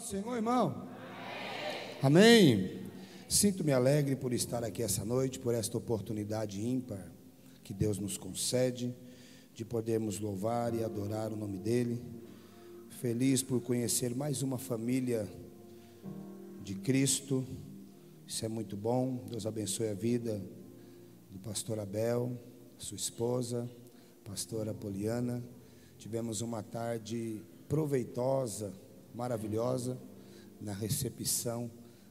do Senhor, irmão. Amém. Sinto-me alegre por estar aqui essa noite, por esta oportunidade ímpar que Deus nos concede de podermos louvar e adorar o nome dEle. Feliz por conhecer mais uma família de Cristo. Isso é muito bom. Deus abençoe a vida do pastor Abel, sua esposa, pastora Poliana. Tivemos uma tarde proveitosa, maravilhosa na recepção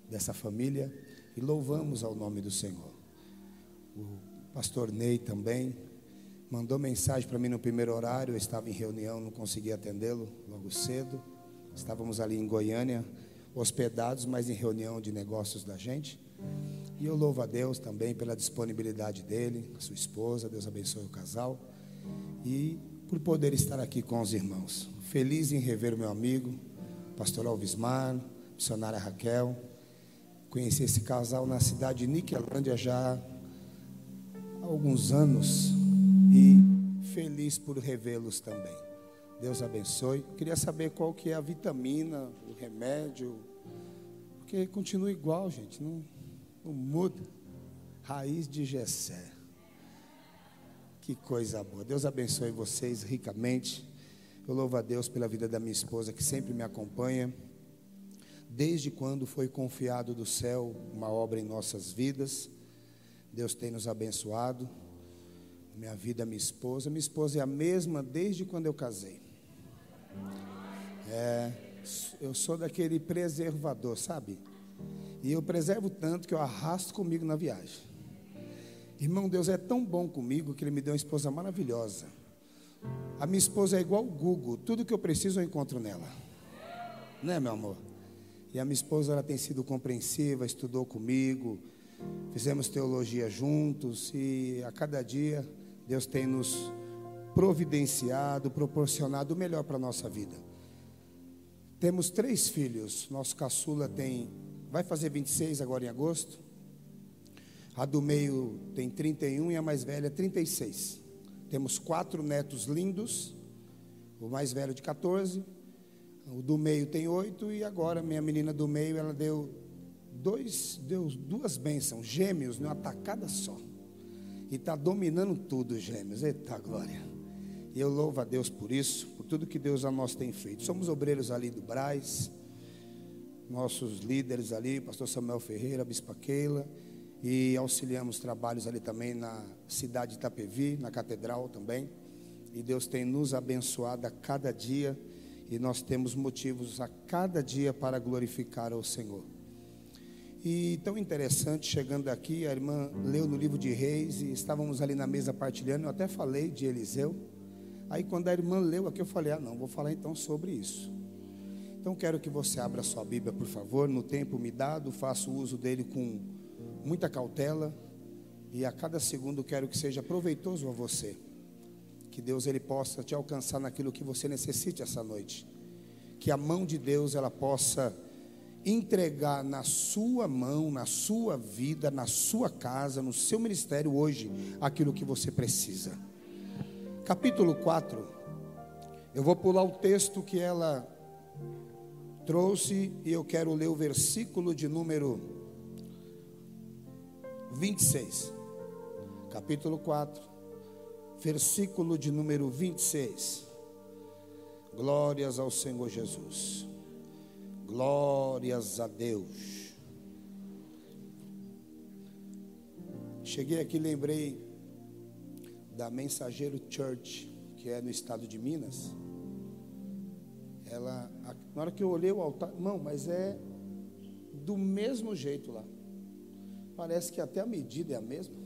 dessa família e louvamos ao nome do Senhor. O pastor Ney também mandou mensagem para mim no primeiro horário, eu estava em reunião, não consegui atendê-lo logo cedo. Estávamos ali em Goiânia, hospedados, mas em reunião de negócios da gente. E eu louvo a Deus também pela disponibilidade dele, sua esposa, Deus abençoe o casal. E por poder estar aqui com os irmãos. Feliz em rever meu amigo, pastor Alvismar, missionária Raquel. Conheci esse casal na cidade de Niquelândia já há alguns anos e feliz por revê-los também. Deus abençoe. Queria saber qual que é a vitamina, o remédio, porque continua igual, gente, não, não muda. Raiz de Gessé. Que coisa boa. Deus abençoe vocês ricamente. Eu louvo a Deus pela vida da minha esposa que sempre me acompanha. Desde quando foi confiado do céu uma obra em nossas vidas, Deus tem nos abençoado. Minha vida, minha esposa. Minha esposa é a mesma desde quando eu casei. É, eu sou daquele preservador, sabe? E eu preservo tanto que eu arrasto comigo na viagem. Irmão, Deus é tão bom comigo que Ele me deu uma esposa maravilhosa. A minha esposa é igual o Google, tudo que eu preciso eu encontro nela. Né, meu amor? E a minha esposa ela tem sido compreensiva, estudou comigo, fizemos teologia juntos e a cada dia Deus tem nos providenciado, proporcionado o melhor para a nossa vida. Temos três filhos. Nosso caçula tem, vai fazer 26 agora em agosto. A do meio tem 31 e a mais velha 36. Temos quatro netos lindos, o mais velho de 14, o do meio tem oito e agora minha menina do meio ela deu dois, deu duas bênçãos, gêmeos, numa tacada só. E está dominando tudo, gêmeos. Eita glória. E eu louvo a Deus por isso, por tudo que Deus a nós tem feito. Somos obreiros ali do Braz, nossos líderes ali, pastor Samuel Ferreira, Bispa Keila e auxiliamos trabalhos ali também na cidade de Itapevi, na catedral também. E Deus tem nos abençoado a cada dia e nós temos motivos a cada dia para glorificar ao Senhor. E tão interessante, chegando aqui, a irmã leu no livro de Reis e estávamos ali na mesa partilhando. Eu até falei de Eliseu. Aí, quando a irmã leu aqui, eu falei: Ah, não, vou falar então sobre isso. Então, quero que você abra sua Bíblia, por favor. No tempo me dado, faço uso dele com muita cautela e a cada segundo quero que seja proveitoso a você. Que Deus ele possa te alcançar naquilo que você necessite essa noite. Que a mão de Deus ela possa entregar na sua mão, na sua vida, na sua casa, no seu ministério hoje aquilo que você precisa. Capítulo 4. Eu vou pular o texto que ela trouxe e eu quero ler o versículo de número 26, capítulo 4, versículo de número 26. Glórias ao Senhor Jesus, glórias a Deus. Cheguei aqui, lembrei da Mensageiro Church, que é no estado de Minas. Ela, na hora que eu olhei o altar, não, mas é do mesmo jeito lá. Parece que até a medida é a mesma.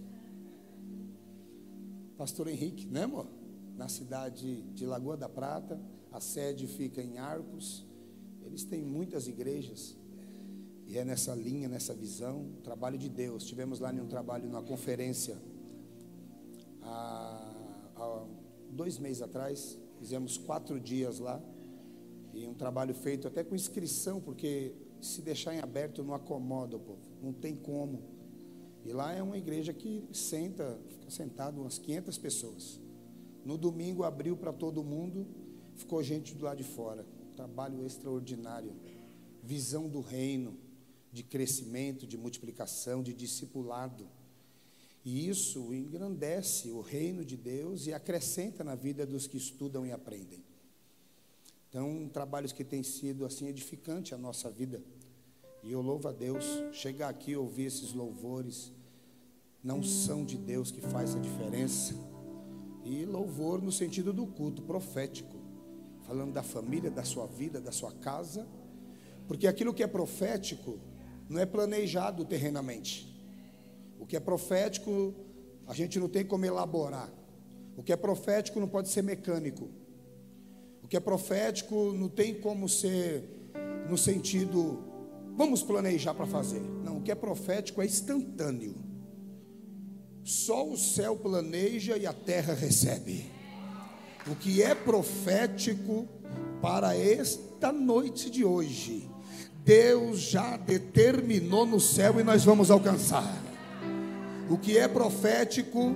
Pastor Henrique, né, amor? Na cidade de Lagoa da Prata, a sede fica em Arcos. Eles têm muitas igrejas. E é nessa linha, nessa visão, trabalho de Deus. Tivemos lá um trabalho, numa conferência, há, há dois meses atrás. Fizemos quatro dias lá. E um trabalho feito até com inscrição, porque se deixar em aberto não acomoda o povo. Não tem como. E lá é uma igreja que senta, fica sentado umas 500 pessoas. No domingo abriu para todo mundo, ficou gente do lado de fora. Trabalho extraordinário. visão do reino, de crescimento, de multiplicação, de discipulado. E isso engrandece o reino de Deus e acrescenta na vida dos que estudam e aprendem. Então, trabalhos que têm sido assim edificante a nossa vida. E eu louvo a Deus, chegar aqui e ouvir esses louvores, não são de Deus que faz a diferença. E louvor no sentido do culto profético, falando da família, da sua vida, da sua casa, porque aquilo que é profético não é planejado terrenamente. O que é profético, a gente não tem como elaborar. O que é profético não pode ser mecânico. O que é profético não tem como ser no sentido, vamos planejar para fazer. Não, o que é profético é instantâneo. Só o céu planeja e a terra recebe. O que é profético para esta noite de hoje, Deus já determinou no céu e nós vamos alcançar. O que é profético,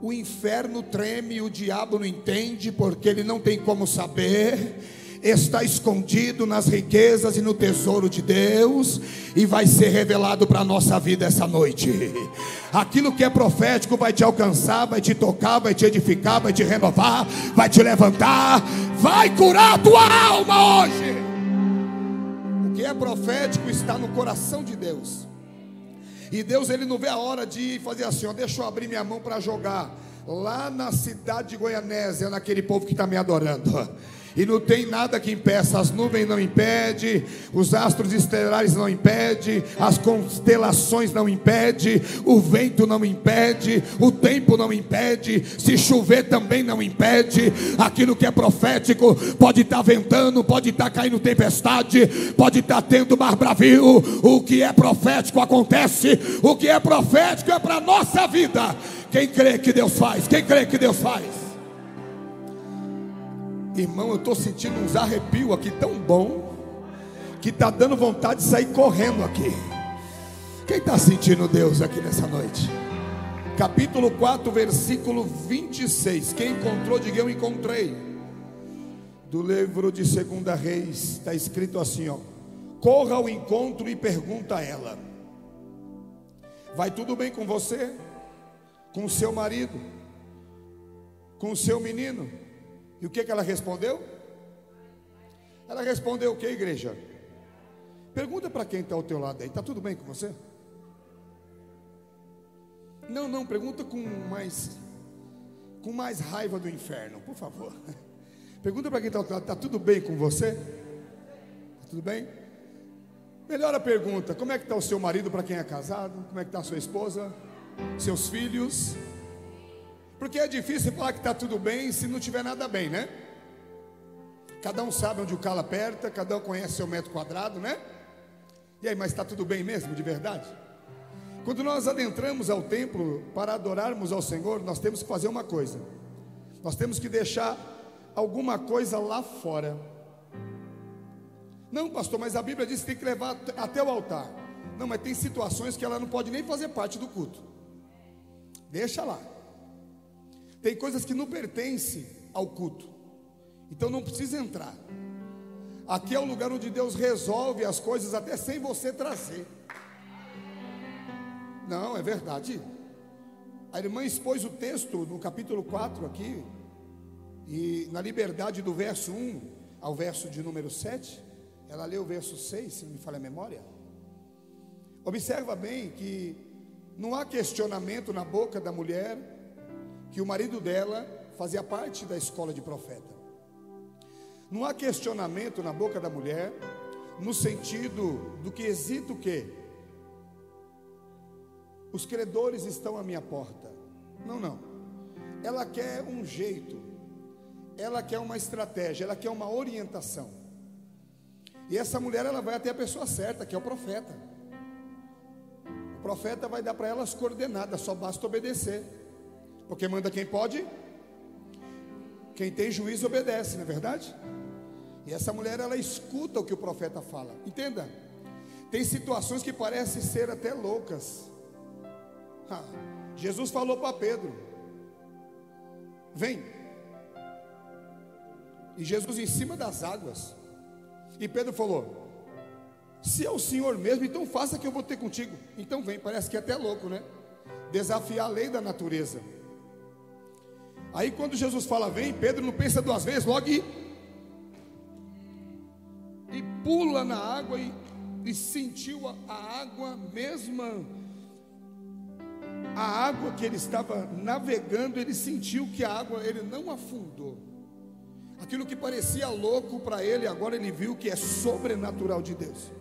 o inferno treme, o diabo não entende, porque ele não tem como saber está escondido nas riquezas e no tesouro de Deus e vai ser revelado para a nossa vida essa noite. Aquilo que é profético vai te alcançar, vai te tocar, vai te edificar, vai te renovar, vai te levantar, vai curar a tua alma hoje. O que é profético está no coração de Deus. E Deus ele não vê a hora de fazer assim, ó, deixa eu abrir minha mão para jogar lá na cidade de Goianésia, naquele povo que está me adorando e não tem nada que impeça, as nuvens não impedem, os astros estelares não impedem, as constelações não impedem, o vento não impede, o tempo não impede, se chover também não impede, aquilo que é profético pode estar tá ventando, pode estar tá caindo tempestade, pode estar tá tendo mar bravio, o que é profético acontece, o que é profético é para a nossa vida. Quem crê que Deus faz? Quem crê que Deus faz? Irmão, eu estou sentindo uns arrepios aqui tão bom que está dando vontade de sair correndo aqui. Quem está sentindo Deus aqui nessa noite? Capítulo 4, versículo 26. Quem encontrou, diga eu encontrei. Do livro de Segunda Reis, está escrito assim: ó. Corra ao encontro e pergunta a ela: Vai tudo bem com você? Com o seu marido? Com o seu menino? E o que, que ela respondeu? Ela respondeu o que, igreja? Pergunta para quem está ao teu lado aí, está tudo bem com você? Não, não, pergunta com mais com mais raiva do inferno, por favor. Pergunta para quem está ao teu lado, está tudo bem com você? Está tudo bem? Melhor a pergunta, como é que está o seu marido para quem é casado? Como é que está a sua esposa? Seus filhos? Porque é difícil falar que está tudo bem se não tiver nada bem, né? Cada um sabe onde o calo aperta, cada um conhece seu metro quadrado, né? E aí, mas está tudo bem mesmo, de verdade? Quando nós adentramos ao templo para adorarmos ao Senhor, nós temos que fazer uma coisa. Nós temos que deixar alguma coisa lá fora. Não, pastor, mas a Bíblia diz que tem que levar até o altar. Não, mas tem situações que ela não pode nem fazer parte do culto. Deixa lá. Tem coisas que não pertencem ao culto. Então não precisa entrar. Aqui é o lugar onde Deus resolve as coisas até sem você trazer. Não, é verdade. A irmã expôs o texto no capítulo 4 aqui, e na liberdade do verso 1 ao verso de número 7, ela leu o verso 6, se não me falha a memória. Observa bem que não há questionamento na boca da mulher que o marido dela fazia parte da escola de profeta. Não há questionamento na boca da mulher, no sentido do que hesita o quê? Os credores estão à minha porta. Não, não. Ela quer um jeito, ela quer uma estratégia, ela quer uma orientação. E essa mulher ela vai até a pessoa certa, que é o profeta. O profeta vai dar para ela as coordenadas, só basta obedecer. Porque manda quem pode, quem tem juízo obedece, não é verdade? E essa mulher ela escuta o que o profeta fala. Entenda? Tem situações que parecem ser até loucas. Jesus falou para Pedro: Vem. E Jesus em cima das águas. E Pedro falou: Se é o Senhor mesmo, então faça que eu vou ter contigo. Então vem, parece que é até louco, né? Desafiar a lei da natureza. Aí quando Jesus fala vem, Pedro não pensa duas vezes, logo e, e pula na água e, e sentiu a, a água mesma a água que ele estava navegando, ele sentiu que a água ele não afundou. Aquilo que parecia louco para ele, agora ele viu que é sobrenatural de Deus.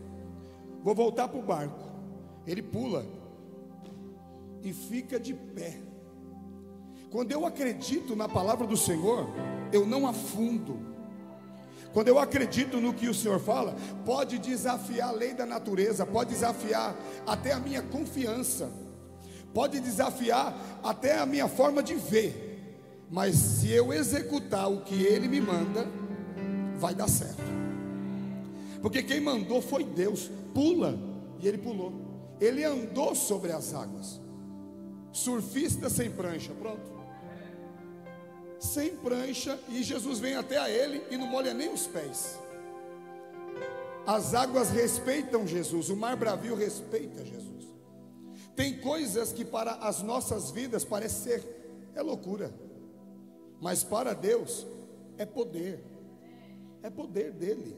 Vou voltar para o barco. Ele pula e fica de pé. Quando eu acredito na palavra do Senhor, eu não afundo. Quando eu acredito no que o Senhor fala, pode desafiar a lei da natureza, pode desafiar até a minha confiança pode desafiar até a minha forma de ver, mas se eu executar o que ele me manda, vai dar certo. Porque quem mandou foi Deus. Pula, e ele pulou. Ele andou sobre as águas. Surfista sem prancha, pronto. Sem prancha, e Jesus vem até a ele e não molha nem os pés. As águas respeitam Jesus, o mar bravio respeita Jesus. Tem coisas que para as nossas vidas parece ser é loucura, mas para Deus é poder. É poder dele.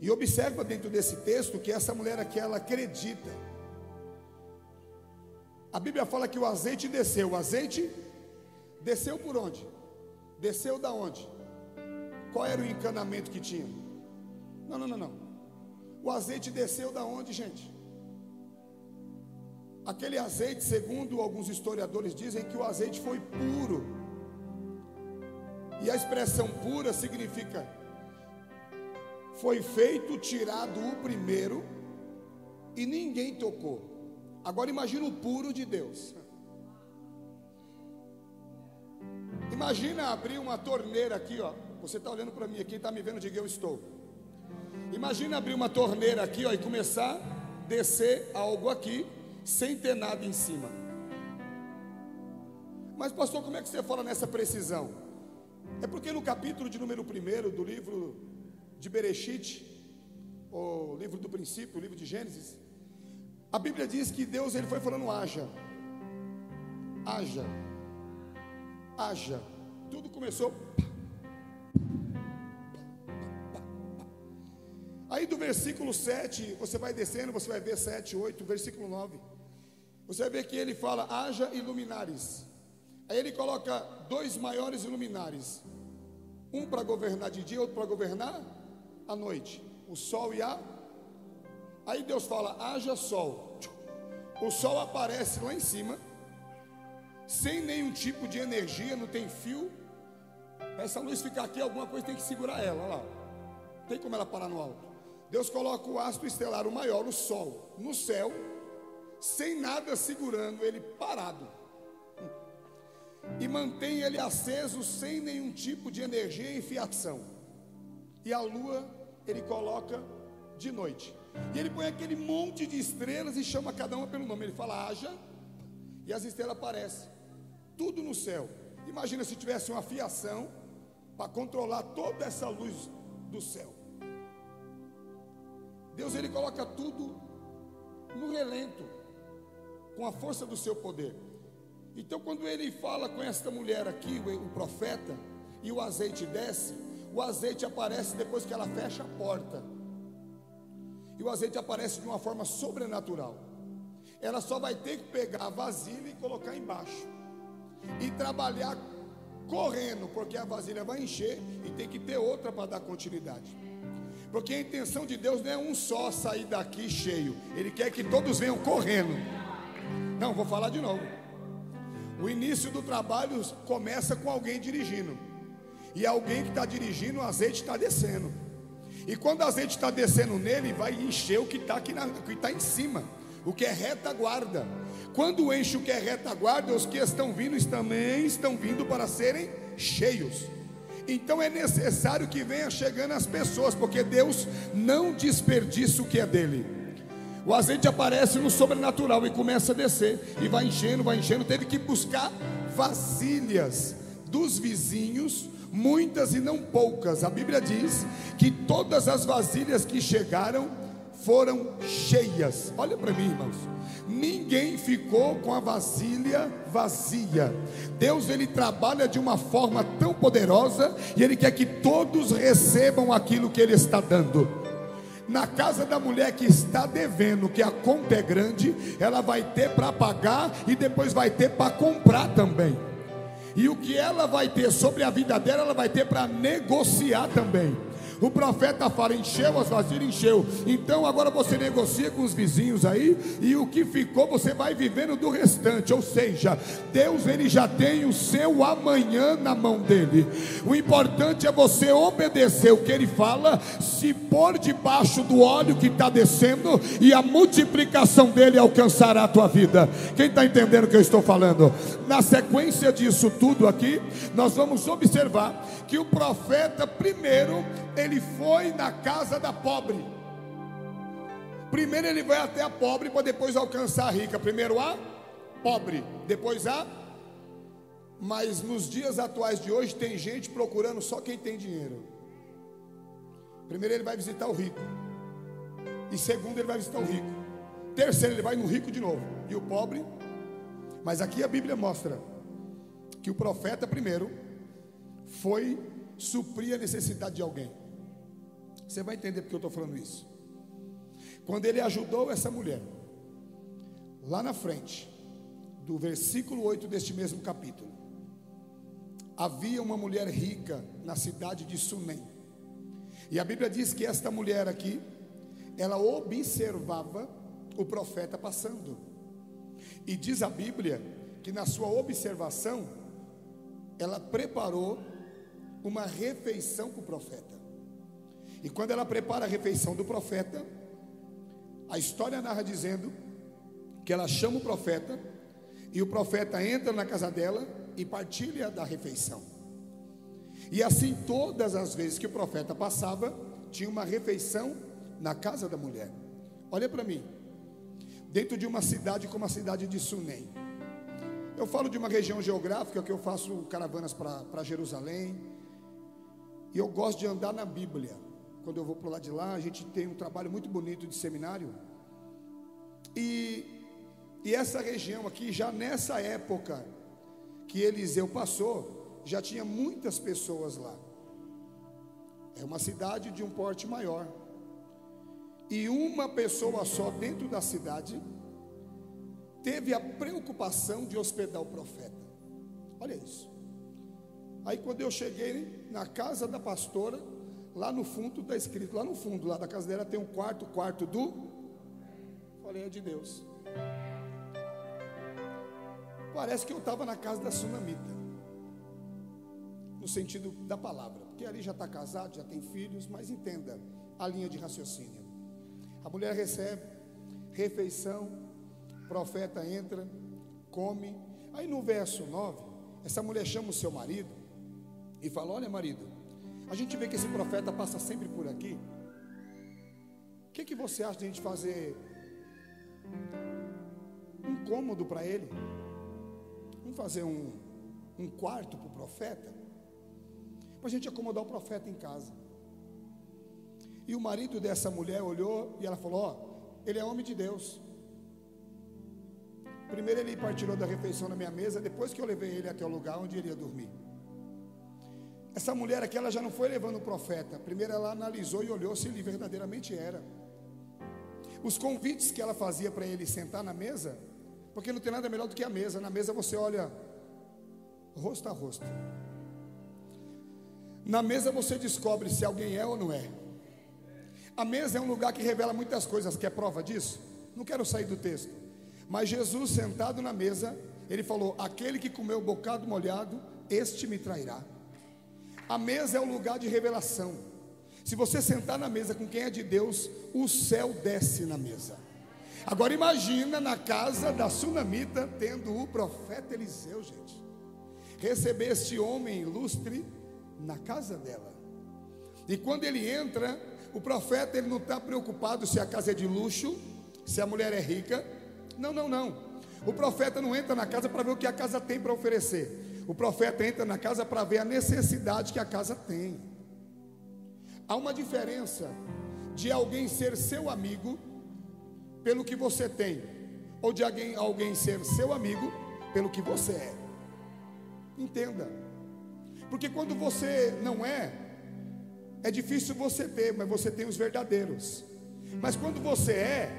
E observa dentro desse texto que essa mulher aqui ela acredita. A Bíblia fala que o azeite desceu. O azeite desceu por onde? Desceu da onde? Qual era o encanamento que tinha? Não, não, não, não. O azeite desceu da onde, gente? Aquele azeite, segundo alguns historiadores dizem que o azeite foi puro. E a expressão pura significa foi feito, tirado o primeiro e ninguém tocou. Agora imagina o puro de Deus. Imagina abrir uma torneira aqui, ó. Você está olhando para mim aqui, está me vendo, diga eu estou. Imagina abrir uma torneira aqui, ó, e começar a descer algo aqui sem ter nada em cima. Mas, pastor, como é que você fala nessa precisão? É porque no capítulo de número 1 do livro de Bereshit, o livro do princípio, o livro de Gênesis, a Bíblia diz que Deus ele foi falando haja. Haja. Haja. Tudo começou Aí do versículo 7, você vai descendo, você vai ver 7, 8, versículo 9. Você vai ver que ele fala: haja iluminares. Aí ele coloca dois maiores iluminares: um para governar de dia, outro para governar à noite. O sol e a. Aí Deus fala: haja sol. O sol aparece lá em cima, sem nenhum tipo de energia, não tem fio. Essa luz ficar aqui, alguma coisa tem que segurar ela, olha lá. Tem como ela parar no alto. Deus coloca o astro estelar, o maior, o sol, no céu sem nada segurando ele parado. E mantém ele aceso sem nenhum tipo de energia e fiação. E a lua ele coloca de noite. E ele põe aquele monte de estrelas e chama cada uma pelo nome. Ele fala: haja, e as estrelas aparecem. Tudo no céu. Imagina se tivesse uma fiação para controlar toda essa luz do céu. Deus ele coloca tudo no relento com a força do seu poder. Então, quando ele fala com esta mulher aqui, o profeta, e o azeite desce, o azeite aparece depois que ela fecha a porta. E o azeite aparece de uma forma sobrenatural. Ela só vai ter que pegar a vasilha e colocar embaixo. E trabalhar correndo, porque a vasilha vai encher e tem que ter outra para dar continuidade. Porque a intenção de Deus não é um só sair daqui cheio, Ele quer que todos venham correndo. Não, vou falar de novo. O início do trabalho começa com alguém dirigindo. E alguém que está dirigindo, o azeite está descendo. E quando o azeite está descendo nele, vai encher o que está está em cima, o que é retaguarda. Quando enche o que é retaguarda, os que estão vindo também estão vindo para serem cheios. Então é necessário que venha chegando as pessoas, porque Deus não desperdiça o que é dele. O azeite aparece no sobrenatural e começa a descer. E vai enchendo, vai enchendo. Teve que buscar vasilhas dos vizinhos, muitas e não poucas. A Bíblia diz que todas as vasilhas que chegaram foram cheias. Olha para mim, irmãos. Ninguém ficou com a vasilha vazia. Deus ele trabalha de uma forma tão poderosa e ele quer que todos recebam aquilo que ele está dando. Na casa da mulher que está devendo, que a conta é grande, ela vai ter para pagar e depois vai ter para comprar também. E o que ela vai ter sobre a vida dela, ela vai ter para negociar também. O profeta fala: encheu as vasilhas, encheu. Então agora você negocia com os vizinhos aí, e o que ficou você vai vivendo do restante. Ou seja, Deus ele já tem o seu amanhã na mão dele. O importante é você obedecer o que ele fala, se pôr debaixo do óleo que está descendo, e a multiplicação dele alcançará a tua vida. Quem está entendendo o que eu estou falando? Na sequência disso tudo aqui, nós vamos observar que o profeta primeiro ele foi na casa da pobre. Primeiro ele vai até a pobre para depois alcançar a rica. Primeiro a pobre, depois a. Mas nos dias atuais de hoje tem gente procurando só quem tem dinheiro. Primeiro ele vai visitar o rico. E segundo ele vai visitar o rico. Terceiro ele vai no rico de novo. E o pobre. Mas aqui a Bíblia mostra que o profeta primeiro foi suprir a necessidade de alguém. Você vai entender porque eu estou falando isso. Quando ele ajudou essa mulher, lá na frente, do versículo 8 deste mesmo capítulo, havia uma mulher rica na cidade de Sunem. E a Bíblia diz que esta mulher aqui, ela observava o profeta passando. E diz a Bíblia que na sua observação, ela preparou uma refeição para o profeta. E quando ela prepara a refeição do profeta, a história narra dizendo que ela chama o profeta e o profeta entra na casa dela e partilha da refeição. E assim, todas as vezes que o profeta passava, tinha uma refeição na casa da mulher. Olha para mim, dentro de uma cidade como a cidade de Sunem. Eu falo de uma região geográfica que eu faço caravanas para Jerusalém, e eu gosto de andar na Bíblia quando eu vou para lá de lá, a gente tem um trabalho muito bonito de seminário. E, e essa região aqui, já nessa época que Eliseu passou, já tinha muitas pessoas lá. É uma cidade de um porte maior. E uma pessoa só dentro da cidade teve a preocupação de hospedar o profeta. Olha isso. Aí quando eu cheguei na casa da pastora, Lá no fundo está escrito, lá no fundo, lá da casa dela tem um quarto, quarto do. É de Deus. Parece que eu estava na casa da sunamita. No sentido da palavra. Porque ali já está casado, já tem filhos, mas entenda a linha de raciocínio. A mulher recebe, refeição, profeta entra, come. Aí no verso 9, essa mulher chama o seu marido e fala: Olha, marido, a gente vê que esse profeta passa sempre por aqui. O que, que você acha de a gente fazer um cômodo para ele? Vamos fazer um, um quarto para o profeta? Para a gente acomodar o profeta em casa. E o marido dessa mulher olhou e ela falou: Ó, ele é homem de Deus. Primeiro ele partilhou da refeição na minha mesa, depois que eu levei ele até o lugar onde ele ia dormir. Essa mulher aqui, ela já não foi levando o profeta. Primeiro ela analisou e olhou se ele verdadeiramente era. Os convites que ela fazia para ele sentar na mesa, porque não tem nada melhor do que a mesa. Na mesa você olha rosto a rosto. Na mesa você descobre se alguém é ou não é. A mesa é um lugar que revela muitas coisas. Quer prova disso? Não quero sair do texto. Mas Jesus sentado na mesa, ele falou: Aquele que comeu bocado molhado, este me trairá. A mesa é o lugar de revelação. Se você sentar na mesa com quem é de Deus, o céu desce na mesa. Agora imagina na casa da sunamita tendo o profeta Eliseu, gente. Receber este homem ilustre na casa dela. E quando ele entra, o profeta ele não está preocupado se a casa é de luxo, se a mulher é rica. Não, não, não. O profeta não entra na casa para ver o que a casa tem para oferecer. O profeta entra na casa para ver a necessidade que a casa tem. Há uma diferença de alguém ser seu amigo pelo que você tem, ou de alguém, alguém ser seu amigo pelo que você é. Entenda. Porque quando você não é, é difícil você ter, mas você tem os verdadeiros. Mas quando você é,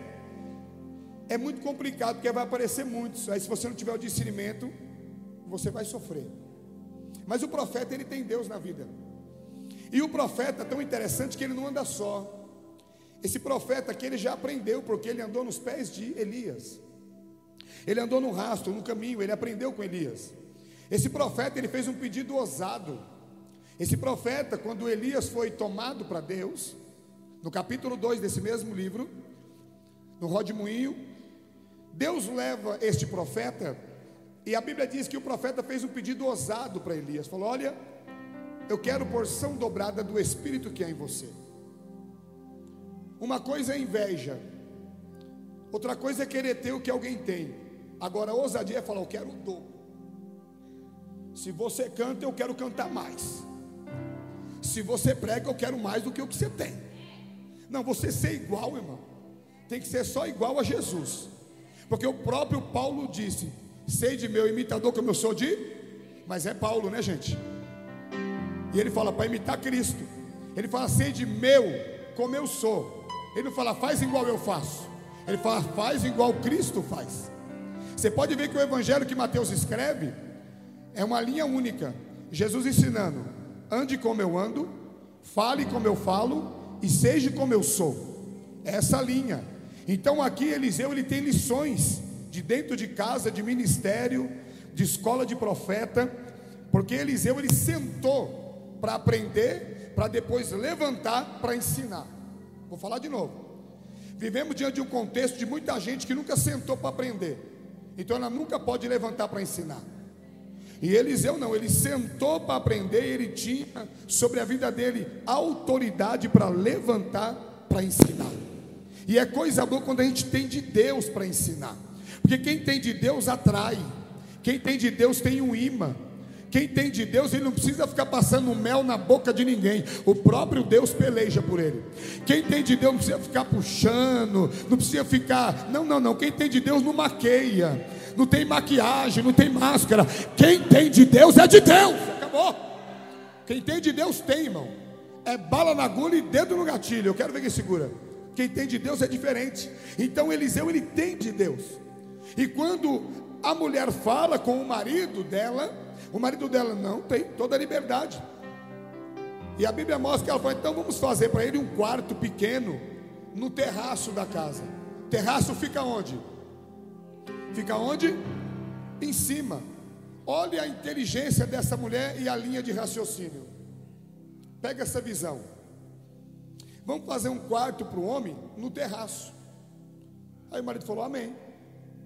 é muito complicado, porque vai aparecer muitos. Aí, se você não tiver o discernimento, você vai sofrer. Mas o profeta, ele tem Deus na vida. E o profeta, tão interessante que ele não anda só. Esse profeta aqui, ele já aprendeu, porque ele andou nos pés de Elias. Ele andou no rastro, no caminho, ele aprendeu com Elias. Esse profeta, ele fez um pedido ousado. Esse profeta, quando Elias foi tomado para Deus, no capítulo 2 desse mesmo livro, no Rodemoinho, Deus leva este profeta, e a Bíblia diz que o profeta fez um pedido ousado para Elias: falou, Olha, eu quero porção dobrada do espírito que há em você. Uma coisa é inveja, outra coisa é querer ter o que alguém tem. Agora, a ousadia é falar: Eu quero o dobro. Se você canta, eu quero cantar mais. Se você prega, eu quero mais do que o que você tem. Não, você ser igual, irmão, tem que ser só igual a Jesus. Porque o próprio Paulo disse: Sei de meu imitador como eu sou de. Mas é Paulo, né, gente? E ele fala para imitar Cristo. Ele fala: Sei de meu como eu sou. Ele não fala: Faz igual eu faço. Ele fala: Faz igual Cristo faz. Você pode ver que o evangelho que Mateus escreve é uma linha única. Jesus ensinando: ande como eu ando, fale como eu falo e seja como eu sou. É essa linha. Então aqui Eliseu ele tem lições de dentro de casa, de ministério, de escola de profeta, porque Eliseu ele sentou para aprender, para depois levantar para ensinar. Vou falar de novo. Vivemos diante de um contexto de muita gente que nunca sentou para aprender. Então ela nunca pode levantar para ensinar. E Eliseu não, ele sentou para aprender, ele tinha sobre a vida dele autoridade para levantar para ensinar. E é coisa boa quando a gente tem de Deus para ensinar. Porque quem tem de Deus atrai. Quem tem de Deus tem um imã. Quem tem de Deus, ele não precisa ficar passando mel na boca de ninguém. O próprio Deus peleja por ele. Quem tem de Deus não precisa ficar puxando, não precisa ficar. Não, não, não. Quem tem de Deus não maqueia, não tem maquiagem, não tem máscara. Quem tem de Deus é de Deus. Acabou. Quem tem de Deus tem, irmão. É bala na agulha e dedo no gatilho. Eu quero ver quem segura. Quem tem de Deus é diferente. Então Eliseu ele tem de Deus. E quando a mulher fala com o marido dela, o marido dela não tem toda a liberdade. E a Bíblia mostra que ela fala: então vamos fazer para ele um quarto pequeno no terraço da casa. Terraço fica onde? Fica onde? Em cima. Olha a inteligência dessa mulher e a linha de raciocínio. Pega essa visão. Vamos fazer um quarto para o homem no terraço. Aí o marido falou: Amém.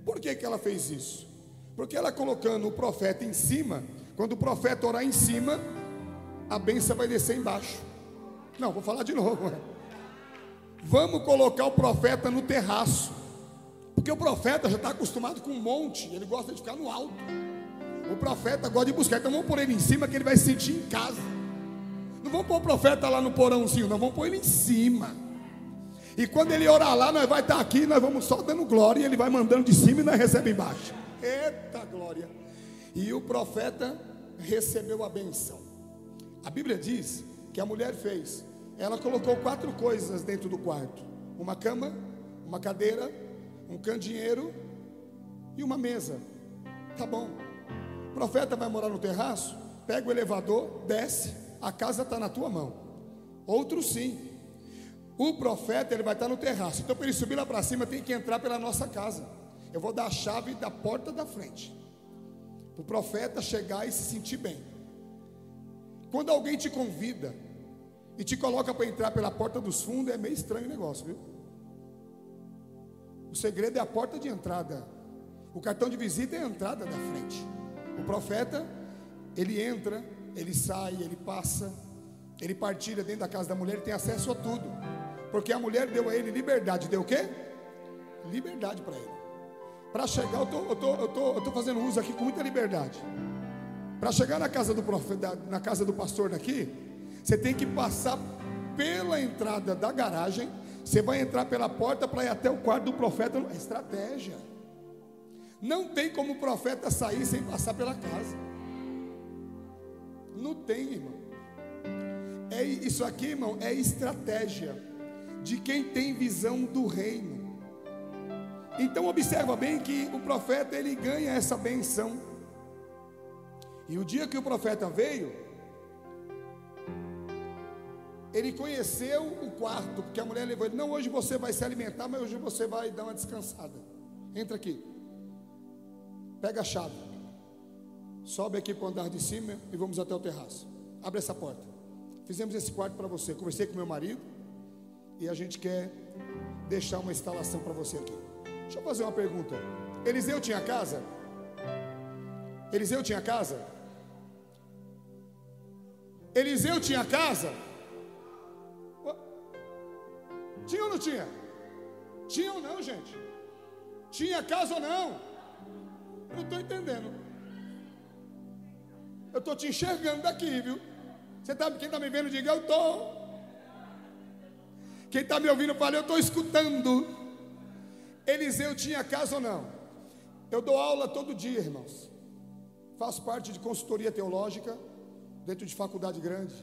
Por que, que ela fez isso? Porque ela colocando o profeta em cima, quando o profeta orar em cima, a benção vai descer embaixo. Não, vou falar de novo. Vamos colocar o profeta no terraço. Porque o profeta já está acostumado com um monte, ele gosta de ficar no alto. O profeta gosta de buscar, então vamos pôr ele em cima que ele vai se sentir em casa. Não vamos pôr o profeta lá no porãozinho, não vamos pôr ele em cima. E quando ele orar lá, nós vai estar aqui, nós vamos só dando glória, e ele vai mandando de cima e nós recebemos embaixo. Eita glória! E o profeta recebeu a benção. A Bíblia diz que a mulher fez. Ela colocou quatro coisas dentro do quarto: uma cama, uma cadeira, um candeeiro e uma mesa. Tá bom. O profeta vai morar no terraço, pega o elevador, desce, a casa está na tua mão. Outros sim. O profeta ele vai estar no terraço. Então, para ele subir lá para cima, tem que entrar pela nossa casa. Eu vou dar a chave da porta da frente. Para o profeta chegar e se sentir bem. Quando alguém te convida e te coloca para entrar pela porta dos fundos, é meio estranho o negócio, viu? O segredo é a porta de entrada. O cartão de visita é a entrada da frente. O profeta, ele entra ele sai, ele passa, ele partilha dentro da casa da mulher, ele tem acesso a tudo. Porque a mulher deu a ele liberdade, deu o quê? Liberdade para ele. Para chegar, eu tô, eu tô, eu tô, eu tô fazendo uso aqui com muita liberdade. Para chegar na casa do na casa do pastor daqui, você tem que passar pela entrada da garagem, Você vai entrar pela porta para ir até o quarto do profeta. É estratégia. Não tem como o profeta sair sem passar pela casa. Não tem, irmão. É, isso aqui, irmão, é estratégia de quem tem visão do reino. Então observa bem que o profeta ele ganha essa benção. E o dia que o profeta veio, ele conheceu o quarto, porque a mulher levou ele, não, hoje você vai se alimentar, mas hoje você vai dar uma descansada. Entra aqui. Pega a chave. Sobe aqui para o andar de cima e vamos até o terraço. Abre essa porta. Fizemos esse quarto para você. Conversei com meu marido e a gente quer deixar uma instalação para você aqui. Deixa eu fazer uma pergunta. Eliseu tinha casa? Eliseu tinha casa? Eliseu tinha casa? Tinha ou não tinha? Tinha ou não, gente? Tinha casa ou não? Eu não estou entendendo. Eu estou te enxergando daqui, viu? Você tá, quem está me vendo, diga eu estou. Quem está me ouvindo, fala eu estou escutando. Eliseu tinha casa ou não? Eu dou aula todo dia, irmãos. Faço parte de consultoria teológica, dentro de faculdade grande.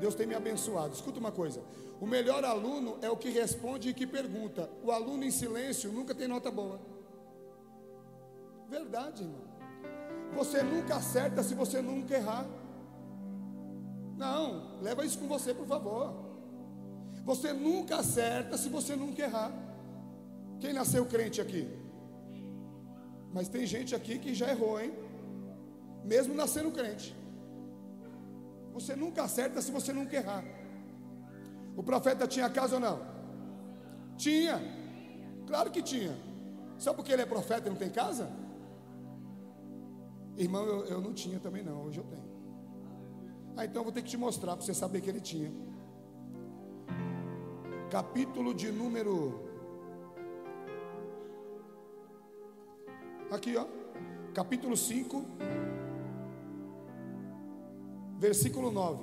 Deus tem me abençoado. Escuta uma coisa: o melhor aluno é o que responde e que pergunta. O aluno em silêncio nunca tem nota boa. Verdade, irmão. Você nunca acerta se você nunca errar. Não, leva isso com você, por favor. Você nunca acerta se você nunca errar. Quem nasceu crente aqui? Mas tem gente aqui que já errou, hein? Mesmo nascendo crente. Você nunca acerta se você nunca errar. O profeta tinha casa ou não? Tinha. Claro que tinha. Só porque ele é profeta e não tem casa? Irmão, eu, eu não tinha também não, hoje eu tenho. Ah, então eu vou ter que te mostrar para você saber que ele tinha. Capítulo de número. Aqui, ó. Capítulo 5, versículo 9.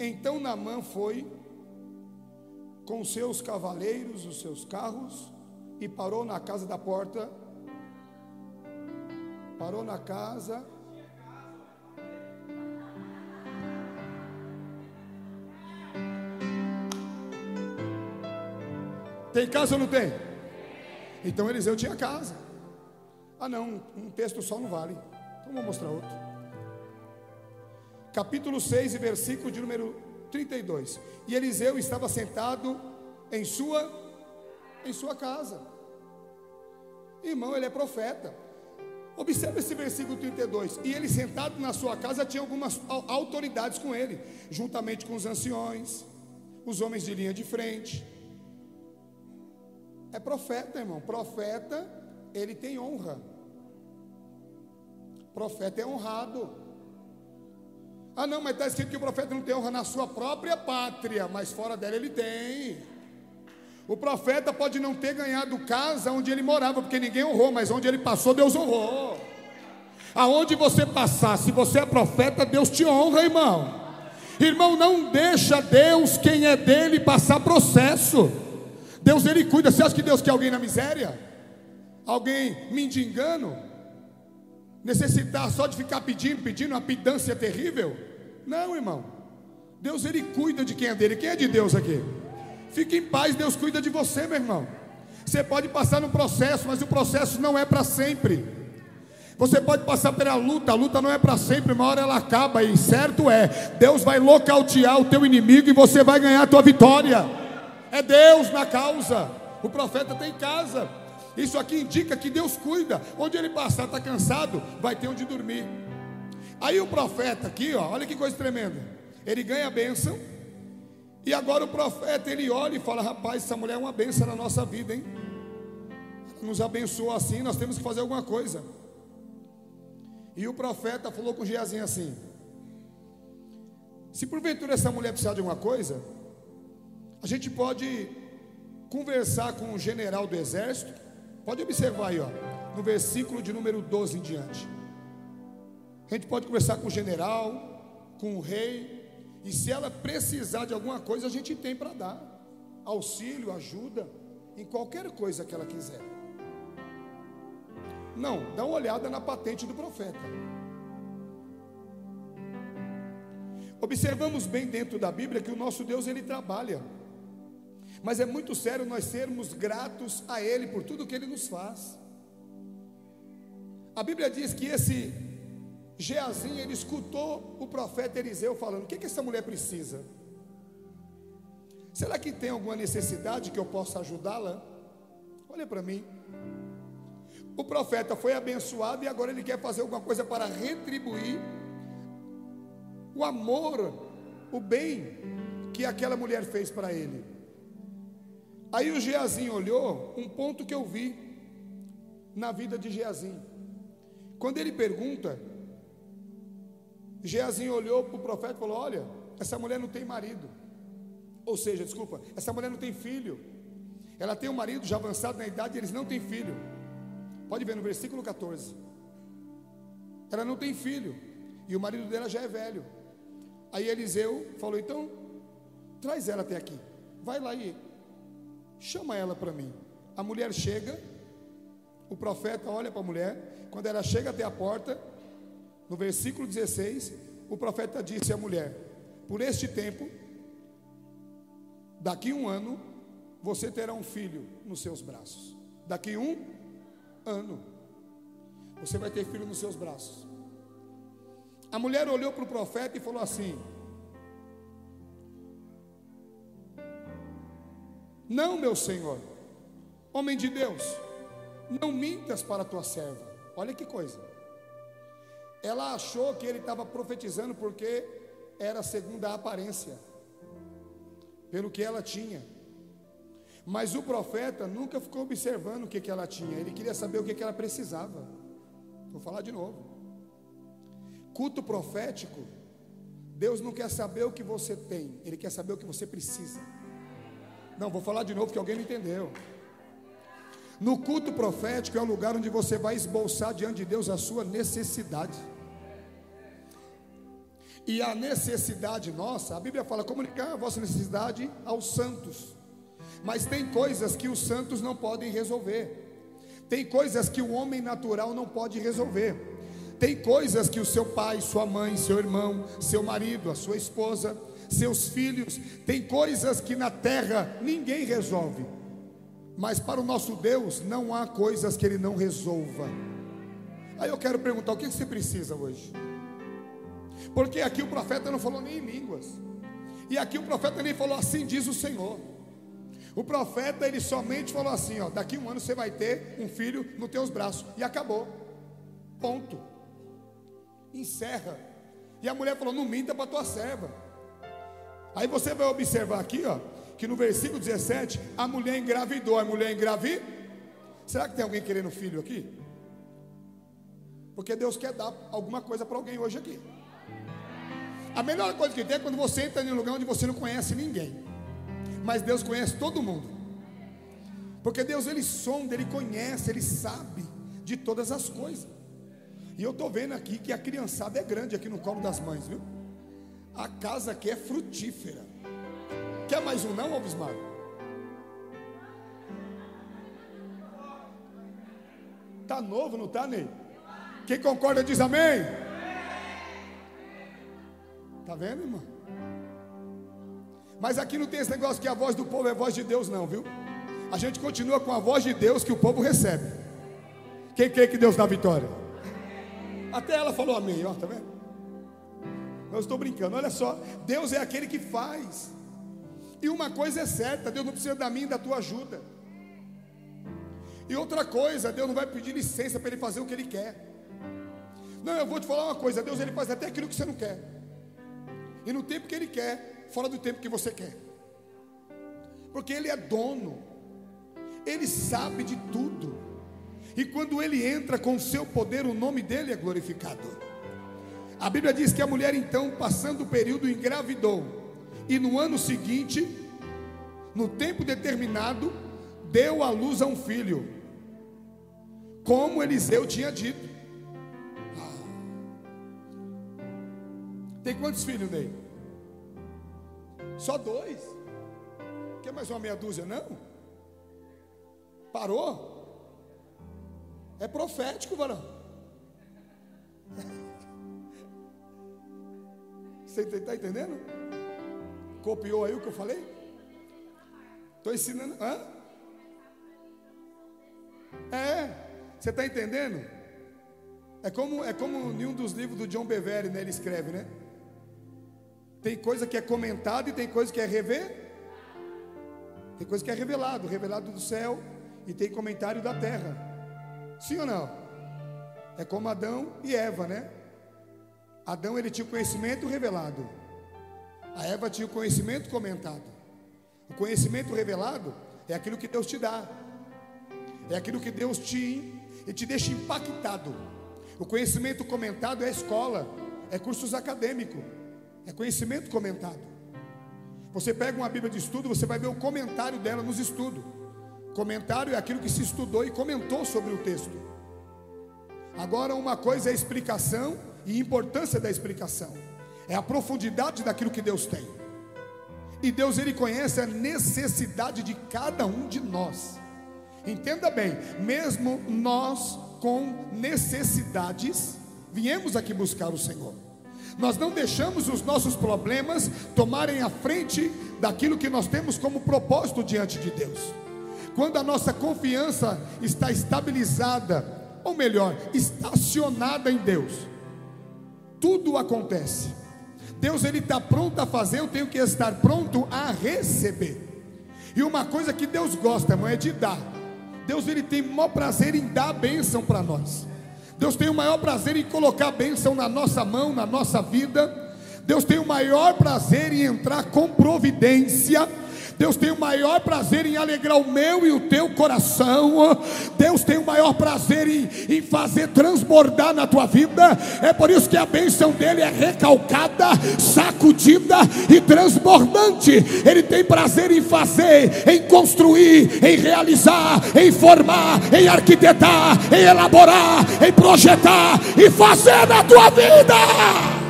Então Namã foi com seus cavaleiros, os seus carros, e parou na casa da porta. Parou na casa. Tem casa ou não tem? Então Eliseu tinha casa. Ah, não, um texto só não vale. Então vou mostrar outro. Capítulo 6 e versículo de número 32. E Eliseu estava sentado em sua em sua casa. Irmão, ele é profeta. Observe esse versículo 32. E ele sentado na sua casa tinha algumas autoridades com ele, juntamente com os anciões, os homens de linha de frente. É profeta, irmão. Profeta, ele tem honra. Profeta é honrado. Ah, não, mas está escrito que o profeta não tem honra na sua própria pátria, mas fora dela ele tem. O profeta pode não ter ganhado casa onde ele morava, porque ninguém honrou, mas onde ele passou, Deus honrou. Aonde você passar, se você é profeta, Deus te honra, irmão. Irmão, não deixa Deus, quem é dele, passar processo. Deus ele cuida. Você acha que Deus quer alguém na miséria? Alguém mendigando? Necessitar só de ficar pedindo, pedindo, uma pedância terrível? Não, irmão. Deus ele cuida de quem é dele. Quem é de Deus aqui? Fique em paz, Deus cuida de você, meu irmão. Você pode passar no processo, mas o processo não é para sempre. Você pode passar pela luta, a luta não é para sempre, uma hora ela acaba, e certo é, Deus vai nocautear o teu inimigo e você vai ganhar a tua vitória. É Deus na causa. O profeta tem casa. Isso aqui indica que Deus cuida. Onde ele passar, está cansado, vai ter onde dormir. Aí o profeta aqui, ó, olha que coisa tremenda. Ele ganha a bênção. E agora o profeta ele olha e fala: Rapaz, essa mulher é uma bênção na nossa vida, hein? Nos abençoou assim, nós temos que fazer alguma coisa. E o profeta falou com Geazinho assim: Se porventura essa mulher precisar de alguma coisa, a gente pode conversar com o general do exército. Pode observar aí, ó, no versículo de número 12 em diante. A gente pode conversar com o general, com o rei, e se ela precisar de alguma coisa, a gente tem para dar. auxílio, ajuda em qualquer coisa que ela quiser. Não, dá uma olhada na patente do profeta. Observamos bem dentro da Bíblia que o nosso Deus ele trabalha. Mas é muito sério nós sermos gratos a ele por tudo que ele nos faz. A Bíblia diz que esse Geazim ele escutou o profeta Eliseu falando: "O que que essa mulher precisa?" Será que tem alguma necessidade que eu possa ajudá-la? Olha para mim. O profeta foi abençoado e agora ele quer fazer alguma coisa para retribuir o amor, o bem que aquela mulher fez para ele. Aí o Geazim olhou um ponto que eu vi na vida de Geazim. Quando ele pergunta, Geazim olhou para o profeta e falou: Olha, essa mulher não tem marido. Ou seja, desculpa, essa mulher não tem filho. Ela tem um marido já avançado na idade e eles não têm filho. Pode ver no versículo 14. Ela não tem filho. E o marido dela já é velho. Aí Eliseu falou: então, traz ela até aqui. Vai lá e chama ela para mim. A mulher chega, o profeta olha para a mulher. Quando ela chega até a porta, no versículo 16, o profeta disse à mulher: Por este tempo Daqui um ano, você terá um filho nos seus braços. Daqui um ano, você vai ter filho nos seus braços. A mulher olhou para o profeta e falou assim: Não, meu senhor, homem de Deus, não mintas para a tua serva. Olha que coisa. Ela achou que ele estava profetizando porque era segundo a aparência pelo que ela tinha. Mas o profeta nunca ficou observando o que, que ela tinha, ele queria saber o que, que ela precisava. Vou falar de novo. Culto profético, Deus não quer saber o que você tem, Ele quer saber o que você precisa. Não, vou falar de novo que alguém não entendeu. No culto profético é o lugar onde você vai esboçar diante de Deus a sua necessidade. E a necessidade nossa, a Bíblia fala comunicar a vossa necessidade aos santos. Mas tem coisas que os santos não podem resolver. Tem coisas que o homem natural não pode resolver. Tem coisas que o seu pai, sua mãe, seu irmão, seu marido, a sua esposa, seus filhos, tem coisas que na terra ninguém resolve. Mas para o nosso Deus não há coisas que ele não resolva. Aí eu quero perguntar: o que você precisa hoje? Porque aqui o profeta não falou nem em línguas. E aqui o profeta nem falou assim, diz o Senhor. O profeta ele somente falou assim, ó, daqui um ano você vai ter um filho nos teus braços e acabou. Ponto. Encerra. E a mulher falou: "Não minta para tua serva". Aí você vai observar aqui, ó, que no versículo 17, a mulher engravidou, a mulher engravidou. Será que tem alguém querendo filho aqui? Porque Deus quer dar alguma coisa para alguém hoje aqui. A melhor coisa que tem é quando você entra em um lugar onde você não conhece ninguém. Mas Deus conhece todo mundo. Porque Deus ele sonda, ele conhece, ele sabe de todas as coisas. E eu estou vendo aqui que a criançada é grande aqui no colo das mães, viu? A casa aqui é frutífera. Quer mais um não, Albismar? Tá novo, não tá, Ney? Quem concorda diz amém. Está vendo, irmão? Mas aqui não tem esse negócio que a voz do povo é voz de Deus, não, viu? A gente continua com a voz de Deus que o povo recebe. Quem quer que Deus dá vitória? Até ela falou amém, ó, tá vendo? Eu estou brincando, olha só. Deus é aquele que faz. E uma coisa é certa: Deus não precisa da minha e da tua ajuda. E outra coisa, Deus não vai pedir licença para ele fazer o que ele quer. Não, eu vou te falar uma coisa: Deus ele faz até aquilo que você não quer e no tempo que Ele quer, fora do tempo que você quer. Porque Ele é dono, Ele sabe de tudo, e quando Ele entra com o seu poder, o nome dele é glorificado. A Bíblia diz que a mulher, então, passando o período, engravidou, e no ano seguinte, no tempo determinado, deu à luz a um filho, como Eliseu tinha dito. Tem quantos filhos, Ney? Só dois. Quer mais uma meia dúzia? Não? Parou? É profético, varão. Você está entendendo? Copiou aí o que eu falei? Estou ensinando. Hã? É, você está entendendo? É como, é como em um dos livros do John Bevere, né, ele escreve, né? Tem coisa que é comentada e tem coisa que é rever. Tem coisa que é revelado, revelado do céu e tem comentário da terra. Sim ou não? É como Adão e Eva, né? Adão ele tinha o conhecimento revelado. A Eva tinha o conhecimento comentado. O conhecimento revelado é aquilo que Deus te dá. É aquilo que Deus te, te deixa impactado. O conhecimento comentado é escola, é cursos acadêmicos, é conhecimento comentado. Você pega uma Bíblia de estudo, você vai ver o comentário dela nos estudos. Comentário é aquilo que se estudou e comentou sobre o texto. Agora, uma coisa é explicação e importância da explicação, é a profundidade daquilo que Deus tem. E Deus ele conhece a necessidade de cada um de nós. Entenda bem, mesmo nós com necessidades, viemos aqui buscar o Senhor. Nós não deixamos os nossos problemas tomarem a frente daquilo que nós temos como propósito diante de Deus. Quando a nossa confiança está estabilizada, ou melhor, estacionada em Deus, tudo acontece. Deus ele está pronto a fazer, eu tenho que estar pronto a receber. E uma coisa que Deus gosta, irmão, é de dar. Deus ele tem o maior prazer em dar a bênção para nós. Deus tem o maior prazer em colocar a bênção na nossa mão, na nossa vida. Deus tem o maior prazer em entrar com providência Deus tem o maior prazer em alegrar o meu e o teu coração. Deus tem o maior prazer em, em fazer transbordar na tua vida. É por isso que a bênção dele é recalcada, sacudida e transbordante. Ele tem prazer em fazer, em construir, em realizar, em formar, em arquitetar, em elaborar, em projetar e fazer na tua vida.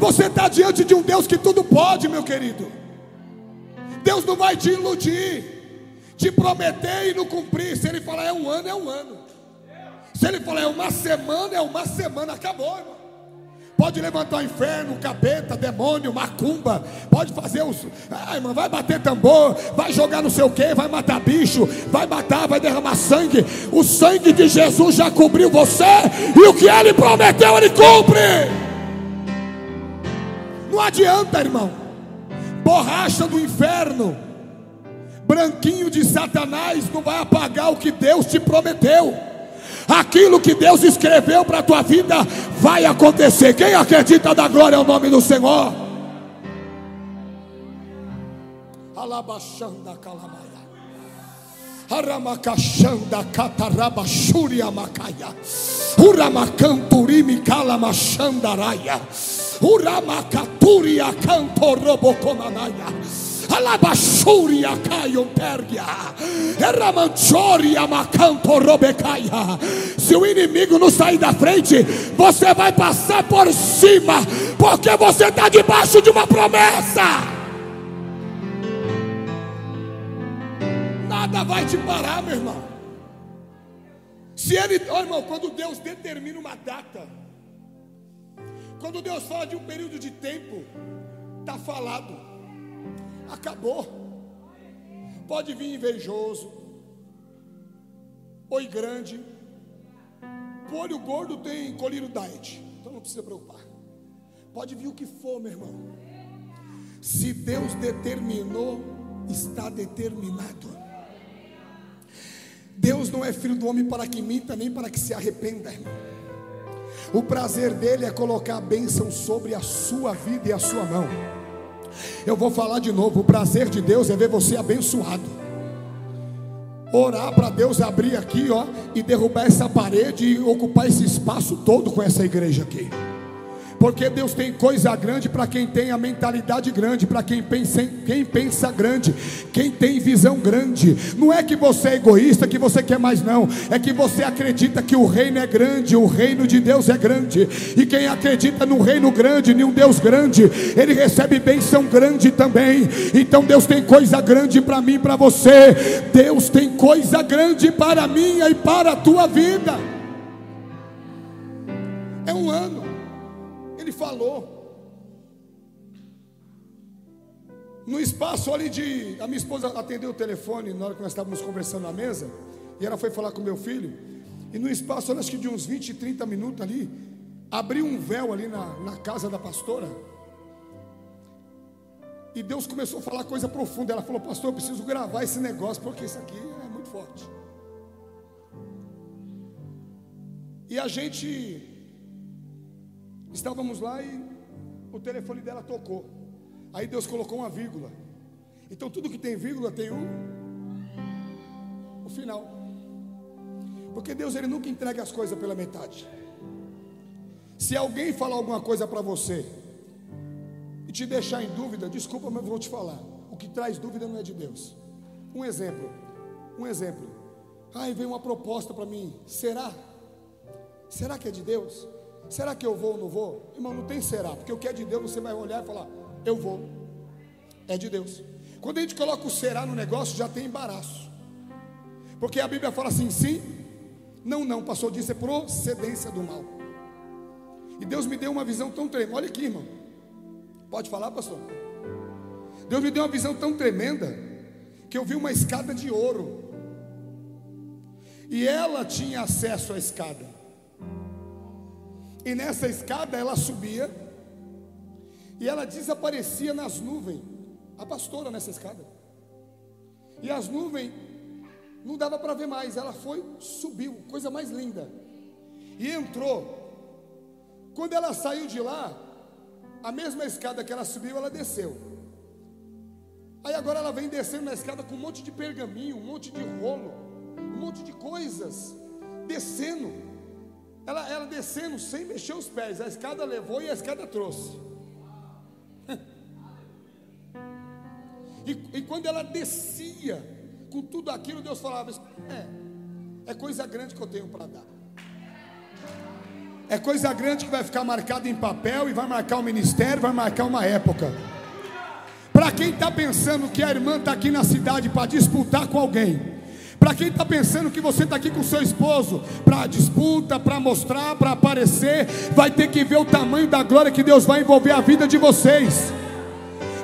Você está diante de um Deus que tudo pode, meu querido. Deus não vai te iludir, te prometer e não cumprir. Se Ele falar é um ano, é um ano. Se Ele falar é uma semana, é uma semana. Acabou, irmão. Pode levantar o inferno, capeta, demônio, macumba. Pode fazer os. Ah, irmão, vai bater tambor, vai jogar não sei o que, vai matar bicho, vai matar, vai derramar sangue. O sangue de Jesus já cobriu você, e o que ele prometeu, ele cumpre. Não adianta, irmão. Borracha do inferno, branquinho de Satanás, não vai apagar o que Deus te prometeu. Aquilo que Deus escreveu para a tua vida vai acontecer. Quem acredita da glória ao nome do Senhor? Alabachanda calamaya. Aramakashanda katarabashuria makaya. Uramakanturi kalamachandaraya. Uramacaturia cantorobocomanaya. Alabashuria caiontergia. Eramanchoria macanto robecaia. Se o inimigo não sair da frente, você vai passar por cima, porque você está debaixo de uma promessa. Nada vai te parar, meu irmão. Se ele, oh, irmão, quando Deus determina uma data, quando Deus fala de um período de tempo, está falado, acabou. Pode vir invejoso, oi grande, olho gordo tem colírio diet, então não precisa preocupar. Pode vir o que for, meu irmão. Se Deus determinou, está determinado. Deus não é filho do homem para que minta, nem para que se arrependa, irmão. O prazer dele é colocar a bênção sobre a sua vida e a sua mão. Eu vou falar de novo: o prazer de Deus é ver você abençoado. Orar para Deus abrir aqui, ó, e derrubar essa parede e ocupar esse espaço todo com essa igreja aqui. Porque Deus tem coisa grande para quem tem a mentalidade grande, para quem pensa, quem pensa grande, quem tem visão grande. Não é que você é egoísta, que você quer mais, não. É que você acredita que o reino é grande, o reino de Deus é grande. E quem acredita no reino grande, em um Deus grande, ele recebe bênção grande também. Então Deus tem coisa grande para mim para você. Deus tem coisa grande para mim e para a tua vida. É um ano falou. No espaço ali de. A minha esposa atendeu o telefone na hora que nós estávamos conversando na mesa. E ela foi falar com meu filho. E no espaço, acho que de uns 20, 30 minutos ali, abriu um véu ali na, na casa da pastora. E Deus começou a falar coisa profunda. Ela falou, pastor, eu preciso gravar esse negócio, porque isso aqui é muito forte. E a gente Estávamos lá e o telefone dela tocou. Aí Deus colocou uma vírgula. Então tudo que tem vírgula tem um o final. Porque Deus ele nunca entrega as coisas pela metade. Se alguém falar alguma coisa para você e te deixar em dúvida, desculpa, mas vou te falar. O que traz dúvida não é de Deus. Um exemplo. Um exemplo. Ai, veio uma proposta para mim. Será? Será que é de Deus? Será que eu vou ou não vou? Irmão, não tem será, porque o que é de Deus você vai olhar e falar, eu vou. É de Deus. Quando a gente coloca o será no negócio, já tem embaraço. Porque a Bíblia fala assim, sim, não, não, passou disso, é procedência do mal. E Deus me deu uma visão tão tremenda. Olha aqui, irmão. Pode falar, pastor? Deus me deu uma visão tão tremenda que eu vi uma escada de ouro. E ela tinha acesso à escada. E nessa escada ela subia e ela desaparecia nas nuvens. A pastora nessa escada. E as nuvens não dava para ver mais. Ela foi, subiu, coisa mais linda. E entrou. Quando ela saiu de lá, a mesma escada que ela subiu, ela desceu. Aí agora ela vem descendo na escada com um monte de pergaminho, um monte de rolo, um monte de coisas, descendo. Ela, ela descendo sem mexer os pés. A escada levou e a escada trouxe. e, e quando ela descia com tudo aquilo, Deus falava: É, é coisa grande que eu tenho para dar. É coisa grande que vai ficar marcada em papel e vai marcar o ministério, vai marcar uma época. Para quem está pensando que a irmã está aqui na cidade para disputar com alguém, para quem está pensando que você está aqui com seu esposo para disputa, para mostrar, para aparecer, vai ter que ver o tamanho da glória que Deus vai envolver a vida de vocês.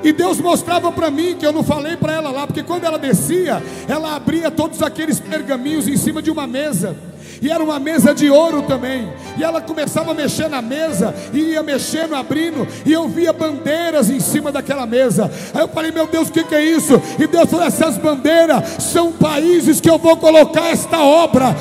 E Deus mostrava para mim, que eu não falei para ela lá, porque quando ela descia, ela abria todos aqueles pergaminhos em cima de uma mesa e era uma mesa de ouro também. E ela começava a mexer na mesa, e ia mexendo, abrindo, e eu via bandeiras em cima daquela mesa. Aí eu falei, meu Deus, o que, que é isso? E Deus falou: essas bandeiras são países que eu vou colocar esta obra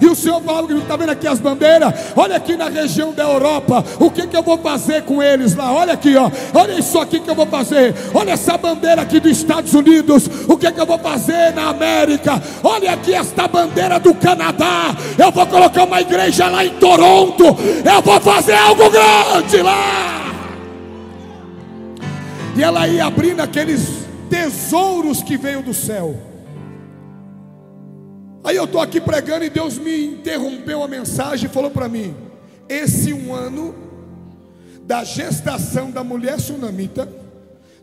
e o Senhor fala, está vendo aqui as bandeiras? Olha aqui na região da Europa, o que, que eu vou fazer com eles lá? Olha aqui, ó, olha isso aqui que eu vou fazer. Olha essa bandeira aqui dos Estados Unidos, o que, que eu vou fazer na América? Olha aqui esta bandeira do Canadá. Eu vou colocar uma igreja lá em Toronto. Eu vou fazer algo grande lá. E ela ia abrindo aqueles tesouros que veio do céu. Aí eu estou aqui pregando e Deus me interrompeu a mensagem e falou para mim: esse um ano da gestação da mulher sunamita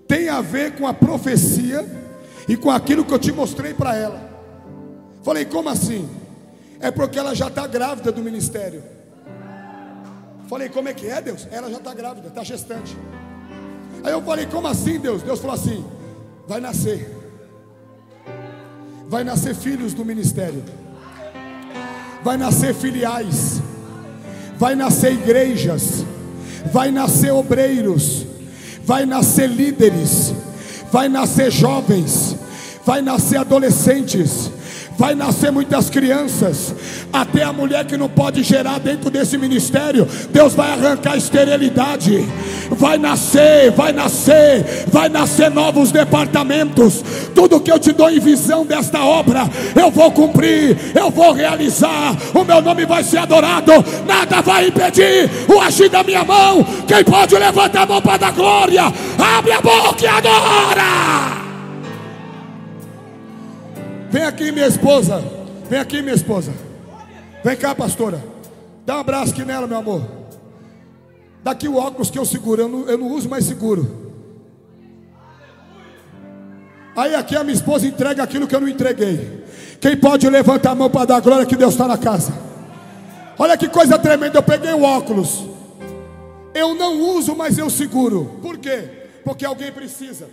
tem a ver com a profecia e com aquilo que eu te mostrei para ela. Falei, como assim? É porque ela já está grávida do ministério. Falei, como é que é, Deus? Ela já está grávida, está gestante. Aí eu falei, como assim, Deus? Deus falou assim: vai nascer. Vai nascer filhos do ministério. Vai nascer filiais. Vai nascer igrejas. Vai nascer obreiros. Vai nascer líderes. Vai nascer jovens. Vai nascer adolescentes vai nascer muitas crianças, até a mulher que não pode gerar dentro desse ministério, Deus vai arrancar a esterilidade, vai nascer, vai nascer, vai nascer novos departamentos. Tudo que eu te dou em visão desta obra, eu vou cumprir, eu vou realizar. O meu nome vai ser adorado, nada vai impedir o agir da minha mão. Quem pode levantar a mão para dar glória, abre a boca e adora. Vem aqui, minha esposa. Vem aqui, minha esposa. Vem cá, pastora. Dá um abraço aqui nela, meu amor. Daqui o óculos que eu seguro, eu não, eu não uso mais seguro. Aí aqui a minha esposa entrega aquilo que eu não entreguei. Quem pode levantar a mão para dar glória que Deus está na casa? Olha que coisa tremenda, eu peguei o óculos. Eu não uso, mas eu seguro. Por quê? Porque alguém precisa.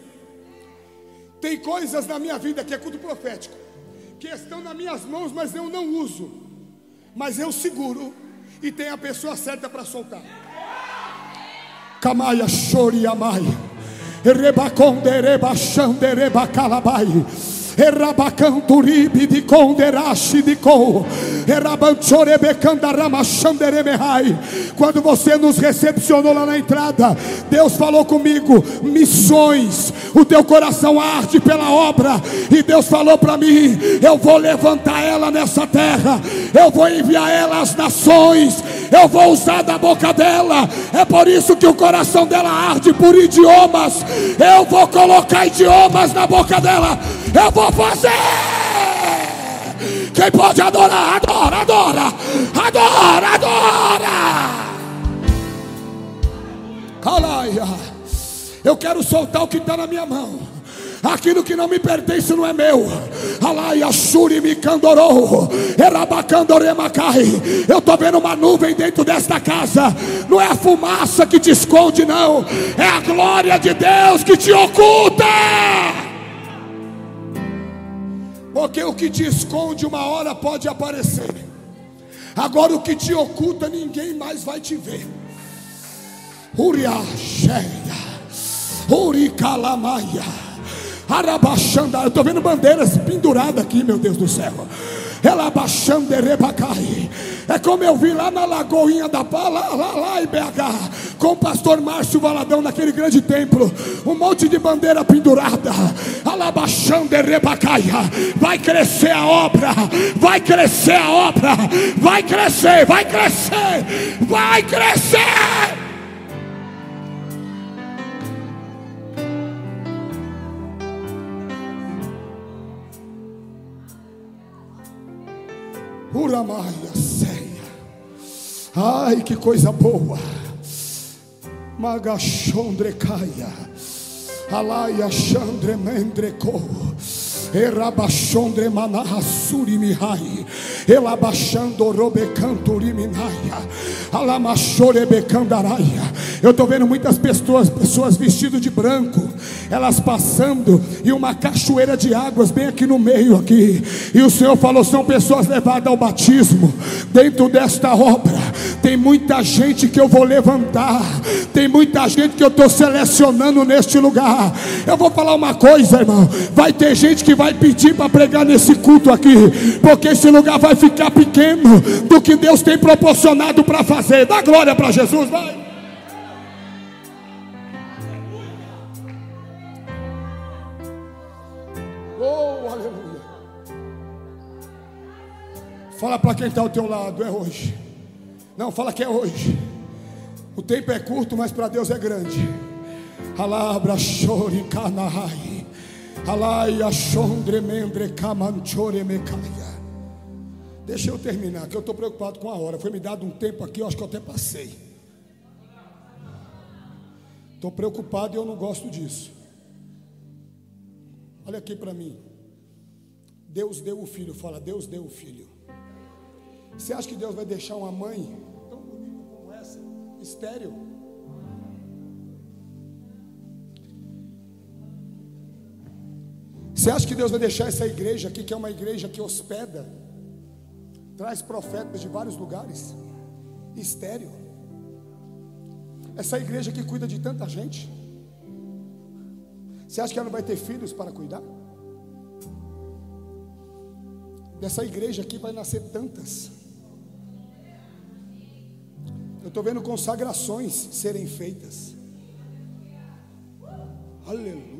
Tem coisas na minha vida que é culto profético, que estão nas minhas mãos, mas eu não uso. Mas eu seguro e tem a pessoa certa para soltar. Camaia chore amai. Rebaconde rebachande rebacalabai. Erabacanturibi de conderashi de co. Quando você nos recepcionou lá na entrada, Deus falou comigo: missões. O teu coração arde pela obra. E Deus falou para mim: eu vou levantar ela nessa terra. Eu vou enviar ela às nações. Eu vou usar da boca dela. É por isso que o coração dela arde por idiomas. Eu vou colocar idiomas na boca dela. Eu vou fazer. Quem pode adorar, adora, adora, adora, adora. Calaia. Eu quero soltar o que está na minha mão. Aquilo que não me pertence não é meu. Alaia Shuri me candorou. Erabacandoremacai. Eu estou vendo uma nuvem dentro desta casa. Não é a fumaça que te esconde, não. É a glória de Deus que te oculta. Porque o que te esconde uma hora pode aparecer. Agora o que te oculta ninguém mais vai te ver. Uria cheia. Uricalamaia. Arabaxanda. Eu estou vendo bandeiras penduradas aqui, meu Deus do céu. Ela baixando É como eu vi lá na Lagoinha da Pá, lá, lá, lá em BH, com o pastor Márcio Valadão naquele grande templo. Um monte de bandeira pendurada. Alabaxando Vai crescer a obra. Vai crescer a obra. Vai crescer, vai crescer, vai crescer. Uramaia ceia. Ai, que coisa boa. Magachondre caia. Alaia chandre mendreco. Eu estou vendo muitas pessoas, pessoas vestidas de branco, elas passando e uma cachoeira de águas bem aqui no meio aqui. E o Senhor falou: são pessoas levadas ao batismo. Dentro desta obra tem muita gente que eu vou levantar. Tem muita gente que eu estou selecionando neste lugar. Eu vou falar uma coisa, irmão. Vai ter gente que vai pedir para pregar nesse culto aqui, porque esse lugar vai ficar pequeno do que Deus tem proporcionado para fazer. Dá glória para Jesus, vai. Fala para quem está ao teu lado, é hoje. Não, fala que é hoje. O tempo é curto, mas para Deus é grande. Alabra chore canai. Mecaia. Deixa eu terminar, que eu estou preocupado com a hora. Foi me dado um tempo aqui, eu acho que eu até passei. Estou preocupado e eu não gosto disso. Olha aqui para mim. Deus deu o filho. Fala, Deus deu o filho. Você acha que Deus vai deixar uma mãe tão bonita como essa, estéreo? Você acha que Deus vai deixar essa igreja aqui, que é uma igreja que hospeda, traz profetas de vários lugares, estéreo? Essa igreja que cuida de tanta gente, você acha que ela não vai ter filhos para cuidar? Dessa igreja aqui vai nascer tantas. Eu estou vendo consagrações serem feitas. Aleluia.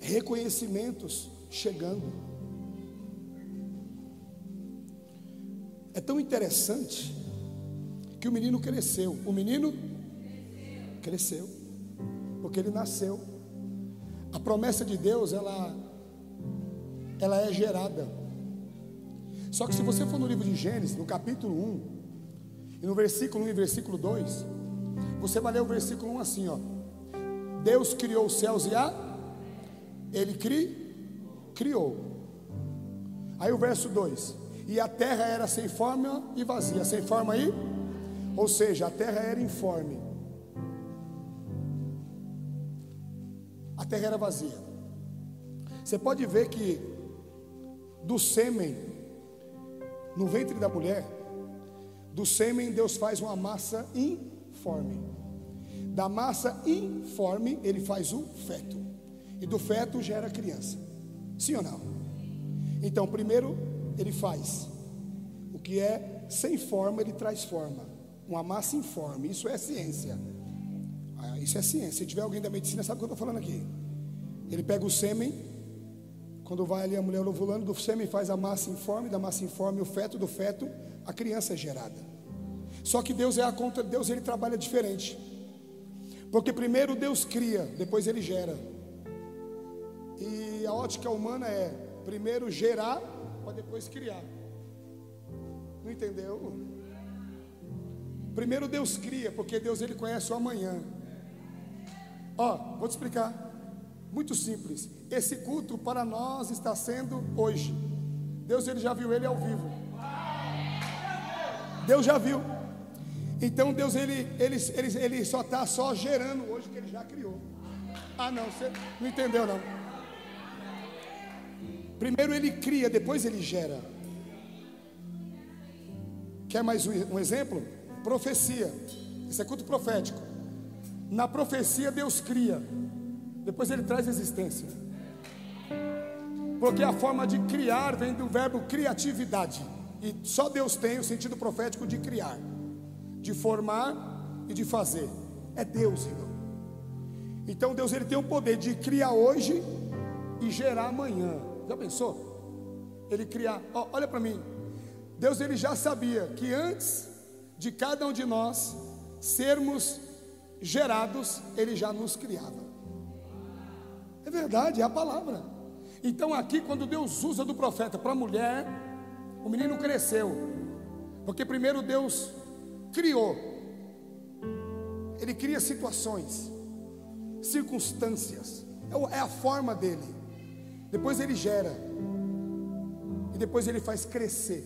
Reconhecimentos chegando. É tão interessante que o menino cresceu. O menino cresceu. Porque ele nasceu. A promessa de Deus, ela ela é gerada. Só que se você for no livro de Gênesis, no capítulo 1, e no versículo 1 e versículo 2, você vai ler o versículo 1 assim, ó. Deus criou os céus e a ele cri, criou. Aí o verso 2: E a terra era sem forma e vazia, sem forma aí, ou seja, a terra era informe. A terra era vazia. Você pode ver que do sêmen no ventre da mulher, do sêmen Deus faz uma massa informe. Da massa informe ele faz o feto. E do feto gera criança. Sim ou não? Então, primeiro ele faz o que é sem forma, ele traz forma. Uma massa informe. Isso é ciência. Ah, isso é ciência. Se tiver alguém da medicina, sabe o que eu estou falando aqui. Ele pega o sêmen, quando vai ali a mulher ovulando, do sêmen faz a massa informe, da massa informe o feto, do feto a criança é gerada. Só que Deus é a conta, Deus ele trabalha diferente. Porque primeiro Deus cria, depois ele gera. E a ótica humana é primeiro gerar para depois criar. Não entendeu? Primeiro Deus cria, porque Deus ele conhece o amanhã. Ó, vou te explicar. Muito simples. Esse culto para nós está sendo hoje. Deus ele já viu ele ao vivo. Deus já viu. Então Deus ele, ele, ele, ele só está só gerando hoje que ele já criou. Ah não, você não entendeu não. Primeiro ele cria, depois ele gera. Quer mais um, exemplo? Profecia. Isso é culto profético. Na profecia Deus cria. Depois ele traz existência. Porque a forma de criar vem do verbo criatividade. E só Deus tem o sentido profético de criar, de formar e de fazer. É Deus, irmão. Então Deus ele tem o poder de criar hoje e gerar amanhã. Já pensou? Ele criar. Oh, olha para mim. Deus ele já sabia que antes de cada um de nós sermos gerados, ele já nos criava. É verdade, é a palavra. Então, aqui, quando Deus usa do profeta para a mulher, o menino cresceu, porque primeiro Deus criou, Ele cria situações, circunstâncias, é, é a forma dele, depois Ele gera, e depois Ele faz crescer.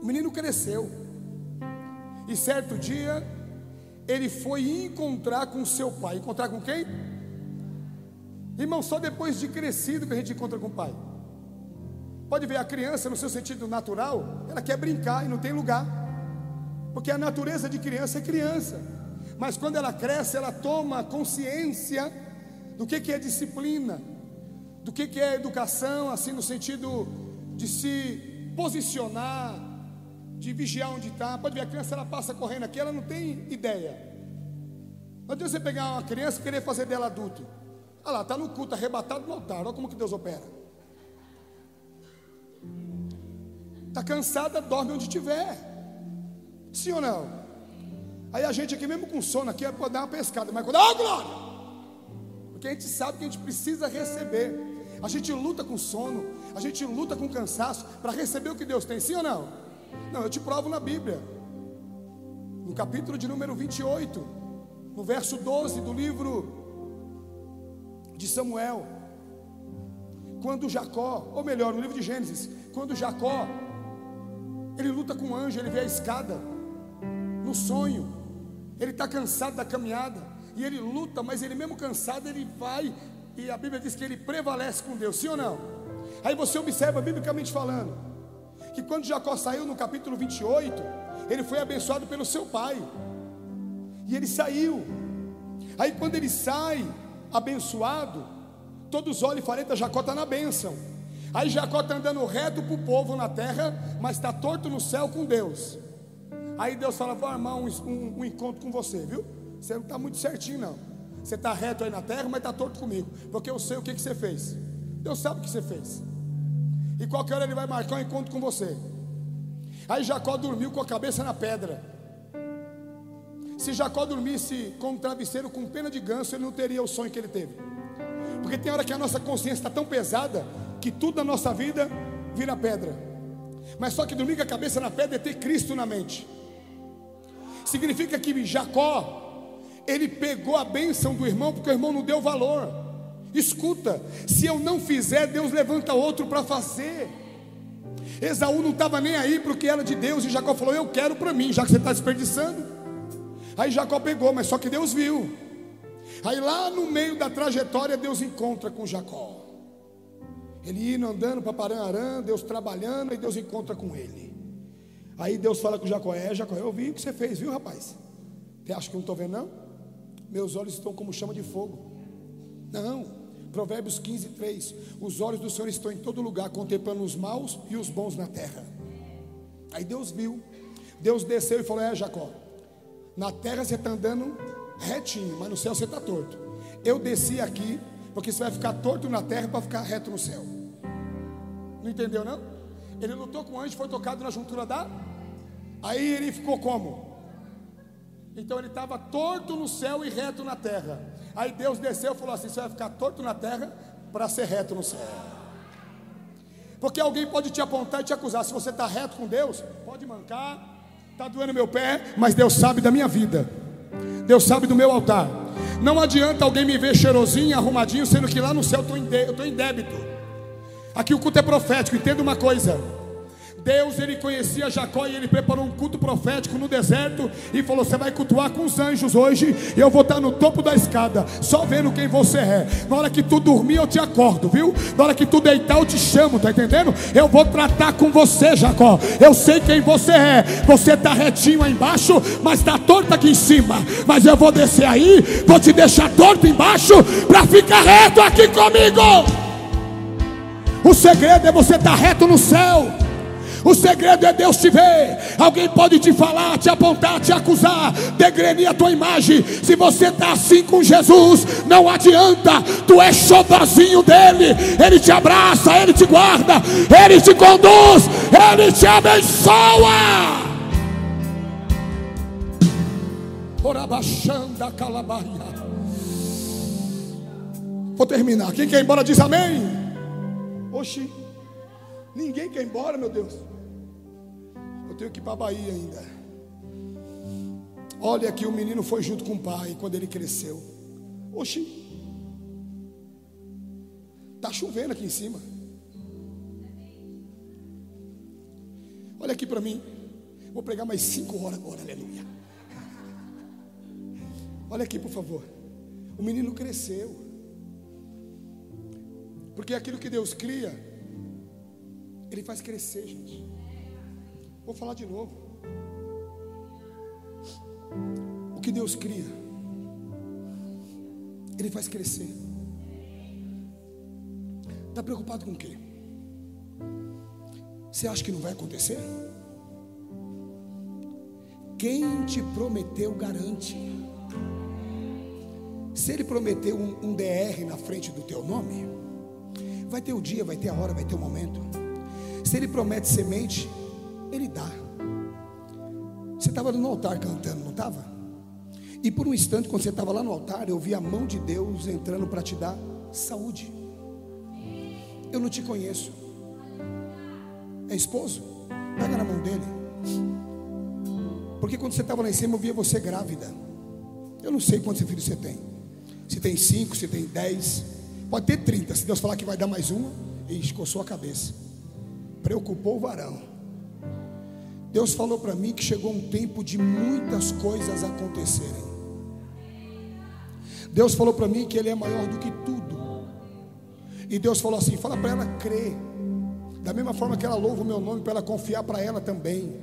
O menino cresceu, e certo dia, ele foi encontrar com seu pai. Encontrar com quem? Irmão, só depois de crescido que a gente encontra com o pai. Pode ver a criança no seu sentido natural, ela quer brincar e não tem lugar. Porque a natureza de criança é criança. Mas quando ela cresce, ela toma consciência do que, que é disciplina, do que, que é educação, assim no sentido de se posicionar, de vigiar onde está. Pode ver, a criança ela passa correndo aqui, ela não tem ideia. Não adianta você pegar uma criança e querer fazer dela adulto. Olha lá, está no culto, arrebatado no altar. Olha como que Deus opera. Está cansada, dorme onde estiver. Sim ou não? Aí a gente aqui, mesmo com sono, aqui pode dar uma pescada, mas quando. Oh, glória! Porque a gente sabe que a gente precisa receber. A gente luta com sono, a gente luta com cansaço para receber o que Deus tem, sim ou não? Não, eu te provo na Bíblia. No capítulo de número 28, no verso 12 do livro de Samuel. Quando Jacó, ou melhor, no livro de Gênesis, quando Jacó ele luta com o anjo, ele vê a escada no sonho. Ele está cansado da caminhada e ele luta, mas ele mesmo cansado, ele vai e a Bíblia diz que ele prevalece com Deus, sim ou não? Aí você observa biblicamente falando que quando Jacó saiu no capítulo 28, ele foi abençoado pelo seu pai. E ele saiu. Aí quando ele sai, abençoado, todos olham e falam: Jacó está na bênção. Aí Jacó está andando reto para o povo na terra, mas está torto no céu com Deus. Aí Deus fala: Vou armar um, um, um encontro com você, viu? Você não está muito certinho, não. Você está reto aí na terra, mas está torto comigo. Porque eu sei o que, que você fez. Deus sabe o que você fez. E qualquer hora ele vai marcar um encontro com você. Aí Jacó dormiu com a cabeça na pedra. Se Jacó dormisse com um travesseiro com pena de ganso, ele não teria o sonho que ele teve. Porque tem hora que a nossa consciência está tão pesada que tudo na nossa vida vira pedra. Mas só que dormir com a cabeça na pedra é ter Cristo na mente. Significa que Jacó, ele pegou a bênção do irmão, porque o irmão não deu valor. Escuta, se eu não fizer, Deus levanta outro para fazer. Esaú não estava nem aí para o que era de Deus, e Jacó falou: Eu quero para mim, já que você está desperdiçando. Aí Jacó pegou, mas só que Deus viu. Aí lá no meio da trajetória, Deus encontra com Jacó. Ele indo andando para Paranarã, Deus trabalhando, e Deus encontra com ele. Aí Deus fala com Jacó: É, Jacó, eu vi o que você fez, viu, rapaz? Você acha que eu não estou vendo, não? Meus olhos estão como chama de fogo. Não. Provérbios 15, 3. Os olhos do Senhor estão em todo lugar, contemplando os maus e os bons na terra. Aí Deus viu. Deus desceu e falou: É, Jacó, na terra você está andando retinho, mas no céu você está torto. Eu desci aqui, porque você vai ficar torto na terra para ficar reto no céu. Não entendeu, não? Ele lutou com o anjo, foi tocado na juntura da. Aí ele ficou como? Então ele estava torto no céu e reto na terra. Aí Deus desceu e falou assim: Você vai ficar torto na terra para ser reto no céu. Porque alguém pode te apontar e te acusar. Se você está reto com Deus, pode mancar, está doendo meu pé, mas Deus sabe da minha vida. Deus sabe do meu altar. Não adianta alguém me ver cheirosinho, arrumadinho, sendo que lá no céu eu estou em débito. Aqui o culto é profético, entenda uma coisa. Deus ele conhecia Jacó e ele preparou um culto profético no deserto e falou: Você vai cultuar com os anjos hoje, e eu vou estar no topo da escada, só vendo quem você é. Na hora que tu dormir, eu te acordo, viu? Na hora que tu deitar, eu te chamo, tá entendendo? Eu vou tratar com você, Jacó. Eu sei quem você é. Você está retinho aí embaixo, mas está torto aqui em cima. Mas eu vou descer aí, vou te deixar torto embaixo para ficar reto aqui comigo. O segredo é você estar tá reto no céu. O segredo é Deus te ver. Alguém pode te falar, te apontar, te acusar, degrenir a tua imagem. Se você está assim com Jesus, não adianta. Tu és xodozinho dele. Ele te abraça, ele te guarda, ele te conduz, ele te abençoa. Orabachanda calabaia. Vou terminar. Quem quer ir embora diz amém. Oxi. Ninguém quer ir embora, meu Deus. Eu tenho que ir para a Bahia ainda. Olha que o menino foi junto com o pai quando ele cresceu. Oxi. Está chovendo aqui em cima. Olha aqui para mim. Vou pregar mais cinco horas agora, aleluia. Olha aqui, por favor. O menino cresceu. Porque aquilo que Deus cria, Ele faz crescer, gente. Vou falar de novo. O que Deus cria, Ele faz crescer. Está preocupado com o quê? Você acha que não vai acontecer? Quem te prometeu garante. Se ele prometeu um, um, DR na frente do teu nome, vai ter o dia, vai ter a hora, vai ter o momento. Se ele promete semente, ele dá. Você estava no altar cantando, não estava? E por um instante, quando você estava lá no altar, eu vi a mão de Deus entrando para te dar saúde. Eu não te conheço. É esposo? Pega na mão dele. Porque quando você estava lá em cima, eu via você grávida. Eu não sei quantos filhos você tem. Se tem cinco, se tem dez. Pode ter trinta. Se Deus falar que vai dar mais uma, e escoçou a cabeça. Preocupou o varão. Deus falou para mim que chegou um tempo de muitas coisas acontecerem. Deus falou para mim que Ele é maior do que tudo. E Deus falou assim: fala para ela crer. Da mesma forma que ela louva o meu nome, para ela confiar para ela também.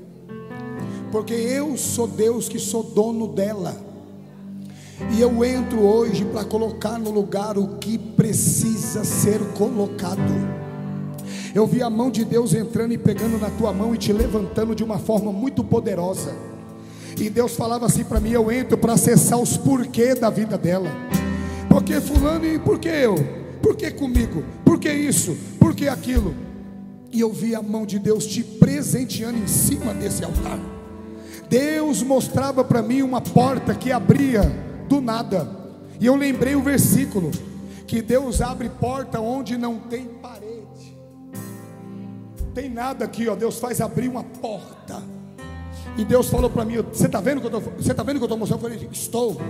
Porque eu sou Deus que sou dono dela. E eu entro hoje para colocar no lugar o que precisa ser colocado. Eu vi a mão de Deus entrando e pegando na tua mão e te levantando de uma forma muito poderosa. E Deus falava assim para mim: eu entro para acessar os porquês da vida dela. Por que fulano e por que eu? Por que comigo? Por que isso? Por que aquilo? E eu vi a mão de Deus te presenteando em cima desse altar. Deus mostrava para mim uma porta que abria do nada. E eu lembrei o versículo que Deus abre porta onde não tem. Tem nada aqui, ó. Deus faz abrir uma porta. E Deus falou para mim: Você está vendo que eu estou? Eu estou mostrando? Eu falei: Estou.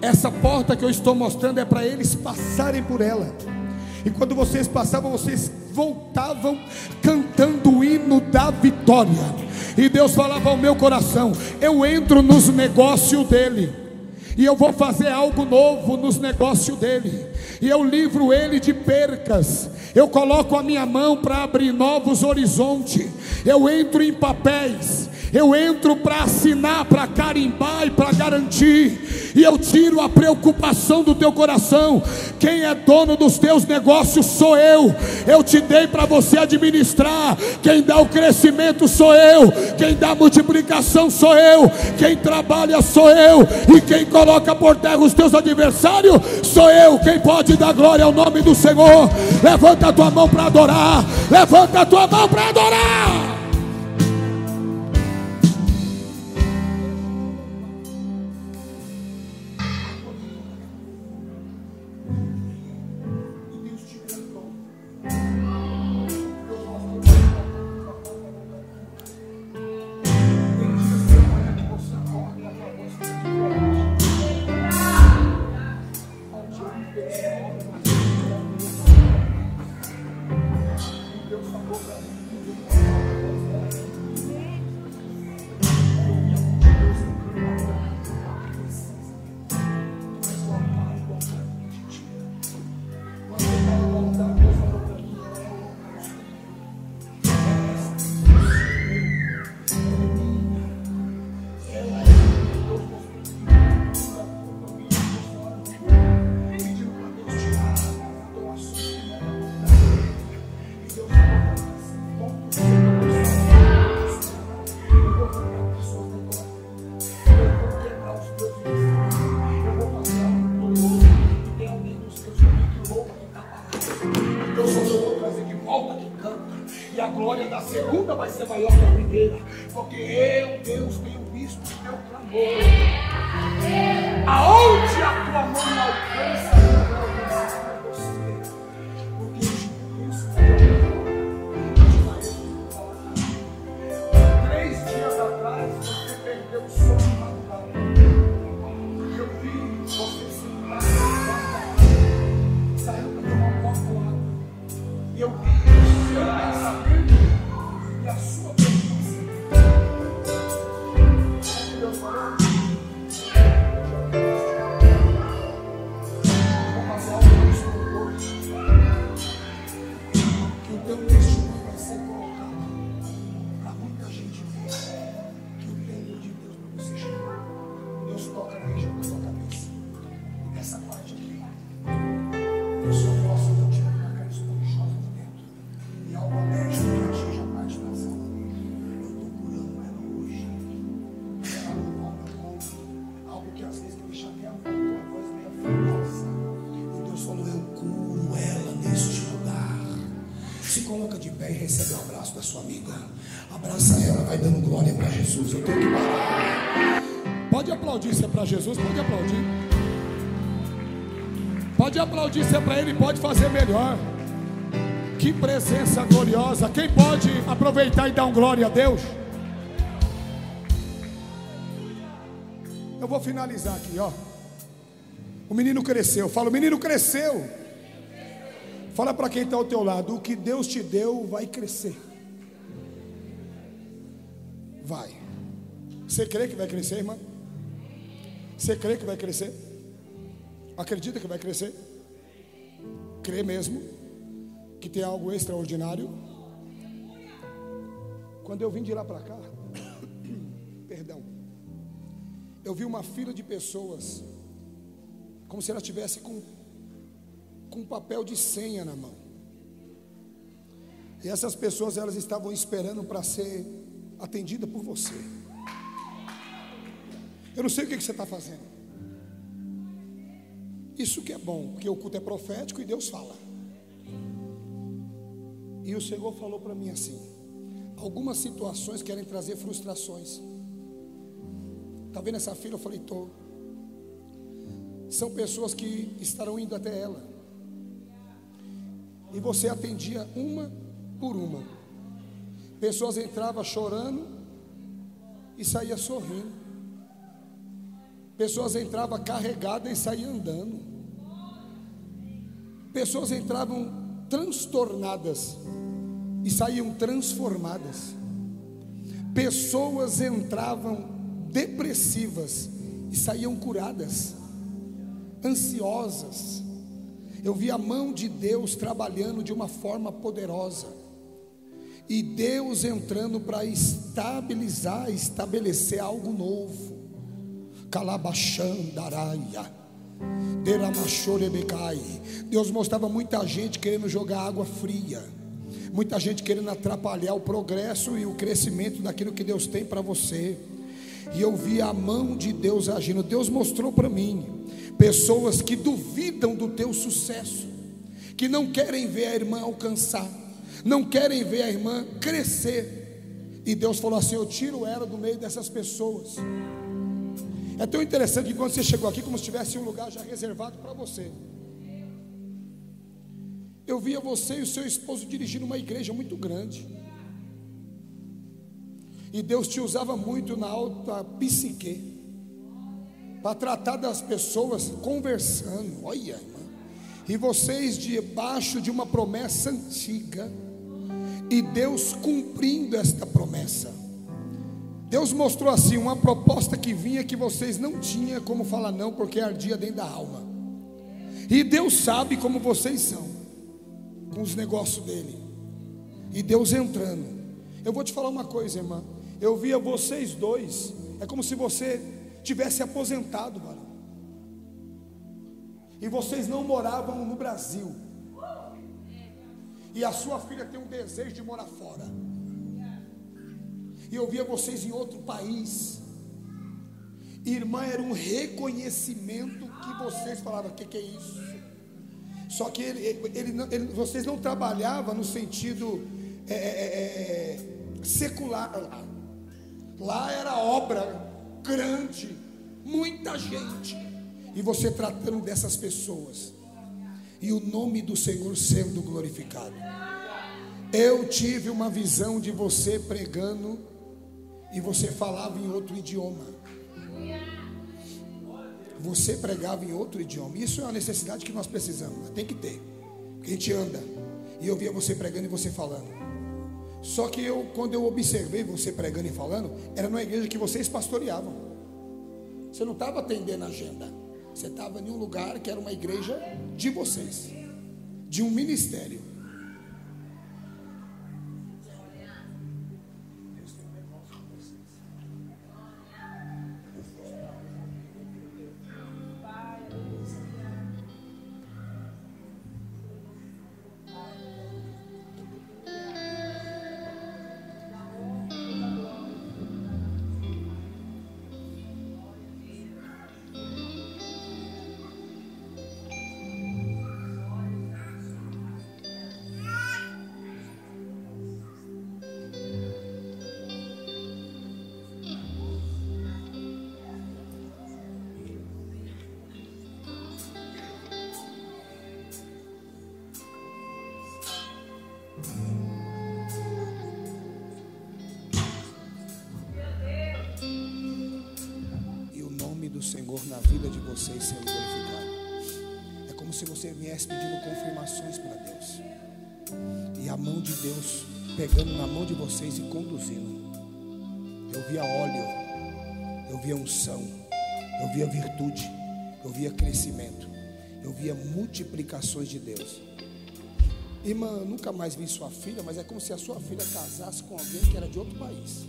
Essa porta que eu estou mostrando é para eles passarem por ela. E quando vocês passavam, vocês voltavam cantando o hino da vitória. E Deus falava ao meu coração: Eu entro nos negócios dele. E eu vou fazer algo novo nos negócios dele e eu livro ele de percas. Eu coloco a minha mão para abrir novos horizontes. Eu entro em papéis. Eu entro para assinar, para carimbar e para garantir. E eu tiro a preocupação do teu coração. Quem é dono dos teus negócios sou eu. Eu te dei para você administrar. Quem dá o crescimento sou eu. Quem dá a multiplicação sou eu. Quem trabalha sou eu. E quem coloca por terra os teus adversários sou eu. Quem pode dar glória ao nome do Senhor. Levanta a tua mão para adorar. Levanta a tua mão para adorar. Jesus, pode aplaudir. Pode aplaudir, se é para Ele, pode fazer melhor. Que presença gloriosa. Quem pode aproveitar e dar um glória a Deus? Eu vou finalizar aqui, ó. O menino cresceu. Fala, o menino cresceu. Fala para quem está ao teu lado: o que Deus te deu vai crescer. Vai. Você crê que vai crescer, irmão? Você crê que vai crescer? Acredita que vai crescer? Crê mesmo que tem algo extraordinário? Quando eu vim de lá para cá, perdão, eu vi uma fila de pessoas, como se ela tivesse com, com um papel de senha na mão. E essas pessoas elas estavam esperando para ser atendida por você. Eu não sei o que, você está fazendo. Isso que é bom, porque o culto é profético e Deus fala. E o Senhor falou para mim assim: algumas situações querem trazer frustrações. Está vendo essa fila? Eu falei, estou. São pessoas que estarão indo até ela. E você atendia uma por uma. Pessoas entravam chorando e saía sorrindo. Pessoas entravam carregadas e saíam andando. Pessoas entravam transtornadas e saíam transformadas. Pessoas entravam depressivas e saíam curadas, ansiosas. Eu vi a mão de Deus trabalhando de uma forma poderosa. E Deus entrando para estabilizar, estabelecer algo novo. Calabachandaraia. Deus mostrava muita gente querendo jogar água fria, muita gente querendo atrapalhar o progresso e o crescimento daquilo que Deus tem para você. E eu vi a mão de Deus agindo. Deus mostrou para mim pessoas que duvidam do teu sucesso, que não querem ver a irmã alcançar, não querem ver a irmã crescer. E Deus falou assim: Eu tiro ela do meio dessas pessoas. É tão interessante que quando você chegou aqui, como se tivesse um lugar já reservado para você. Eu via você e o seu esposo dirigindo uma igreja muito grande. E Deus te usava muito na alta psique para tratar das pessoas conversando. Olha, irmã. E vocês debaixo de uma promessa antiga e Deus cumprindo esta promessa. Deus mostrou assim uma proposta que vinha que vocês não tinham como falar não, porque ardia dentro da alma. E Deus sabe como vocês são com os negócios dele. E Deus entrando. Eu vou te falar uma coisa, irmã. Eu via vocês dois. É como se você tivesse aposentado, mano. E vocês não moravam no Brasil. E a sua filha tem um desejo de morar fora e eu via vocês em outro país. Irmã, era um reconhecimento que vocês falavam: o que, que, é isso? Só que ele, ele, ele, vocês não trabalhavam no sentido é, é, é, é, secular. Lá era obra grande, muita gente. E você tratando dessas pessoas. E o nome do Senhor sendo glorificado. Eu tive uma visão de você pregando e você falava em outro idioma. Você pregava em outro idioma. Isso é uma necessidade que nós precisamos. Tem que ter. Porque a gente anda. E eu via você pregando e você falando. Só que eu, quando eu observei você pregando e falando, era numa igreja que vocês pastoreavam. Você não estava atendendo a agenda. Você estava em um lugar que era uma igreja de vocês, de um ministério. Pedindo confirmações para Deus. E a mão de Deus pegando na mão de vocês e conduzindo. Eu via óleo, eu via unção, eu via virtude, eu via crescimento, eu via multiplicações de Deus. Irmã, nunca mais vi sua filha, mas é como se a sua filha casasse com alguém que era de outro país.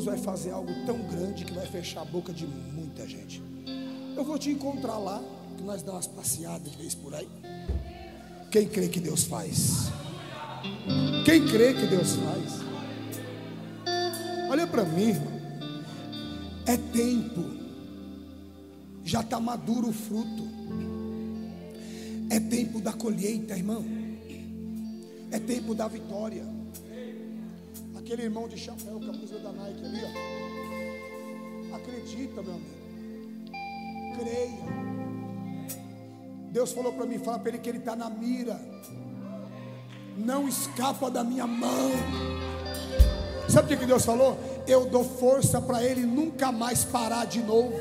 Deus vai fazer algo tão grande que vai fechar a boca de muita gente. Eu vou te encontrar lá, que nós damos umas passeadas de vez por aí. Quem crê que Deus faz? Quem crê que Deus faz? Olha para mim, irmão. É tempo. Já está maduro o fruto. É tempo da colheita, irmão. É tempo da vitória. Aquele irmão de chapéu, camisa da Nike ali, ó. Acredita, meu amigo. Creia. Deus falou para mim, fala para ele que ele está na mira. Não escapa da minha mão. Sabe o que Deus falou? Eu dou força para ele nunca mais parar de novo.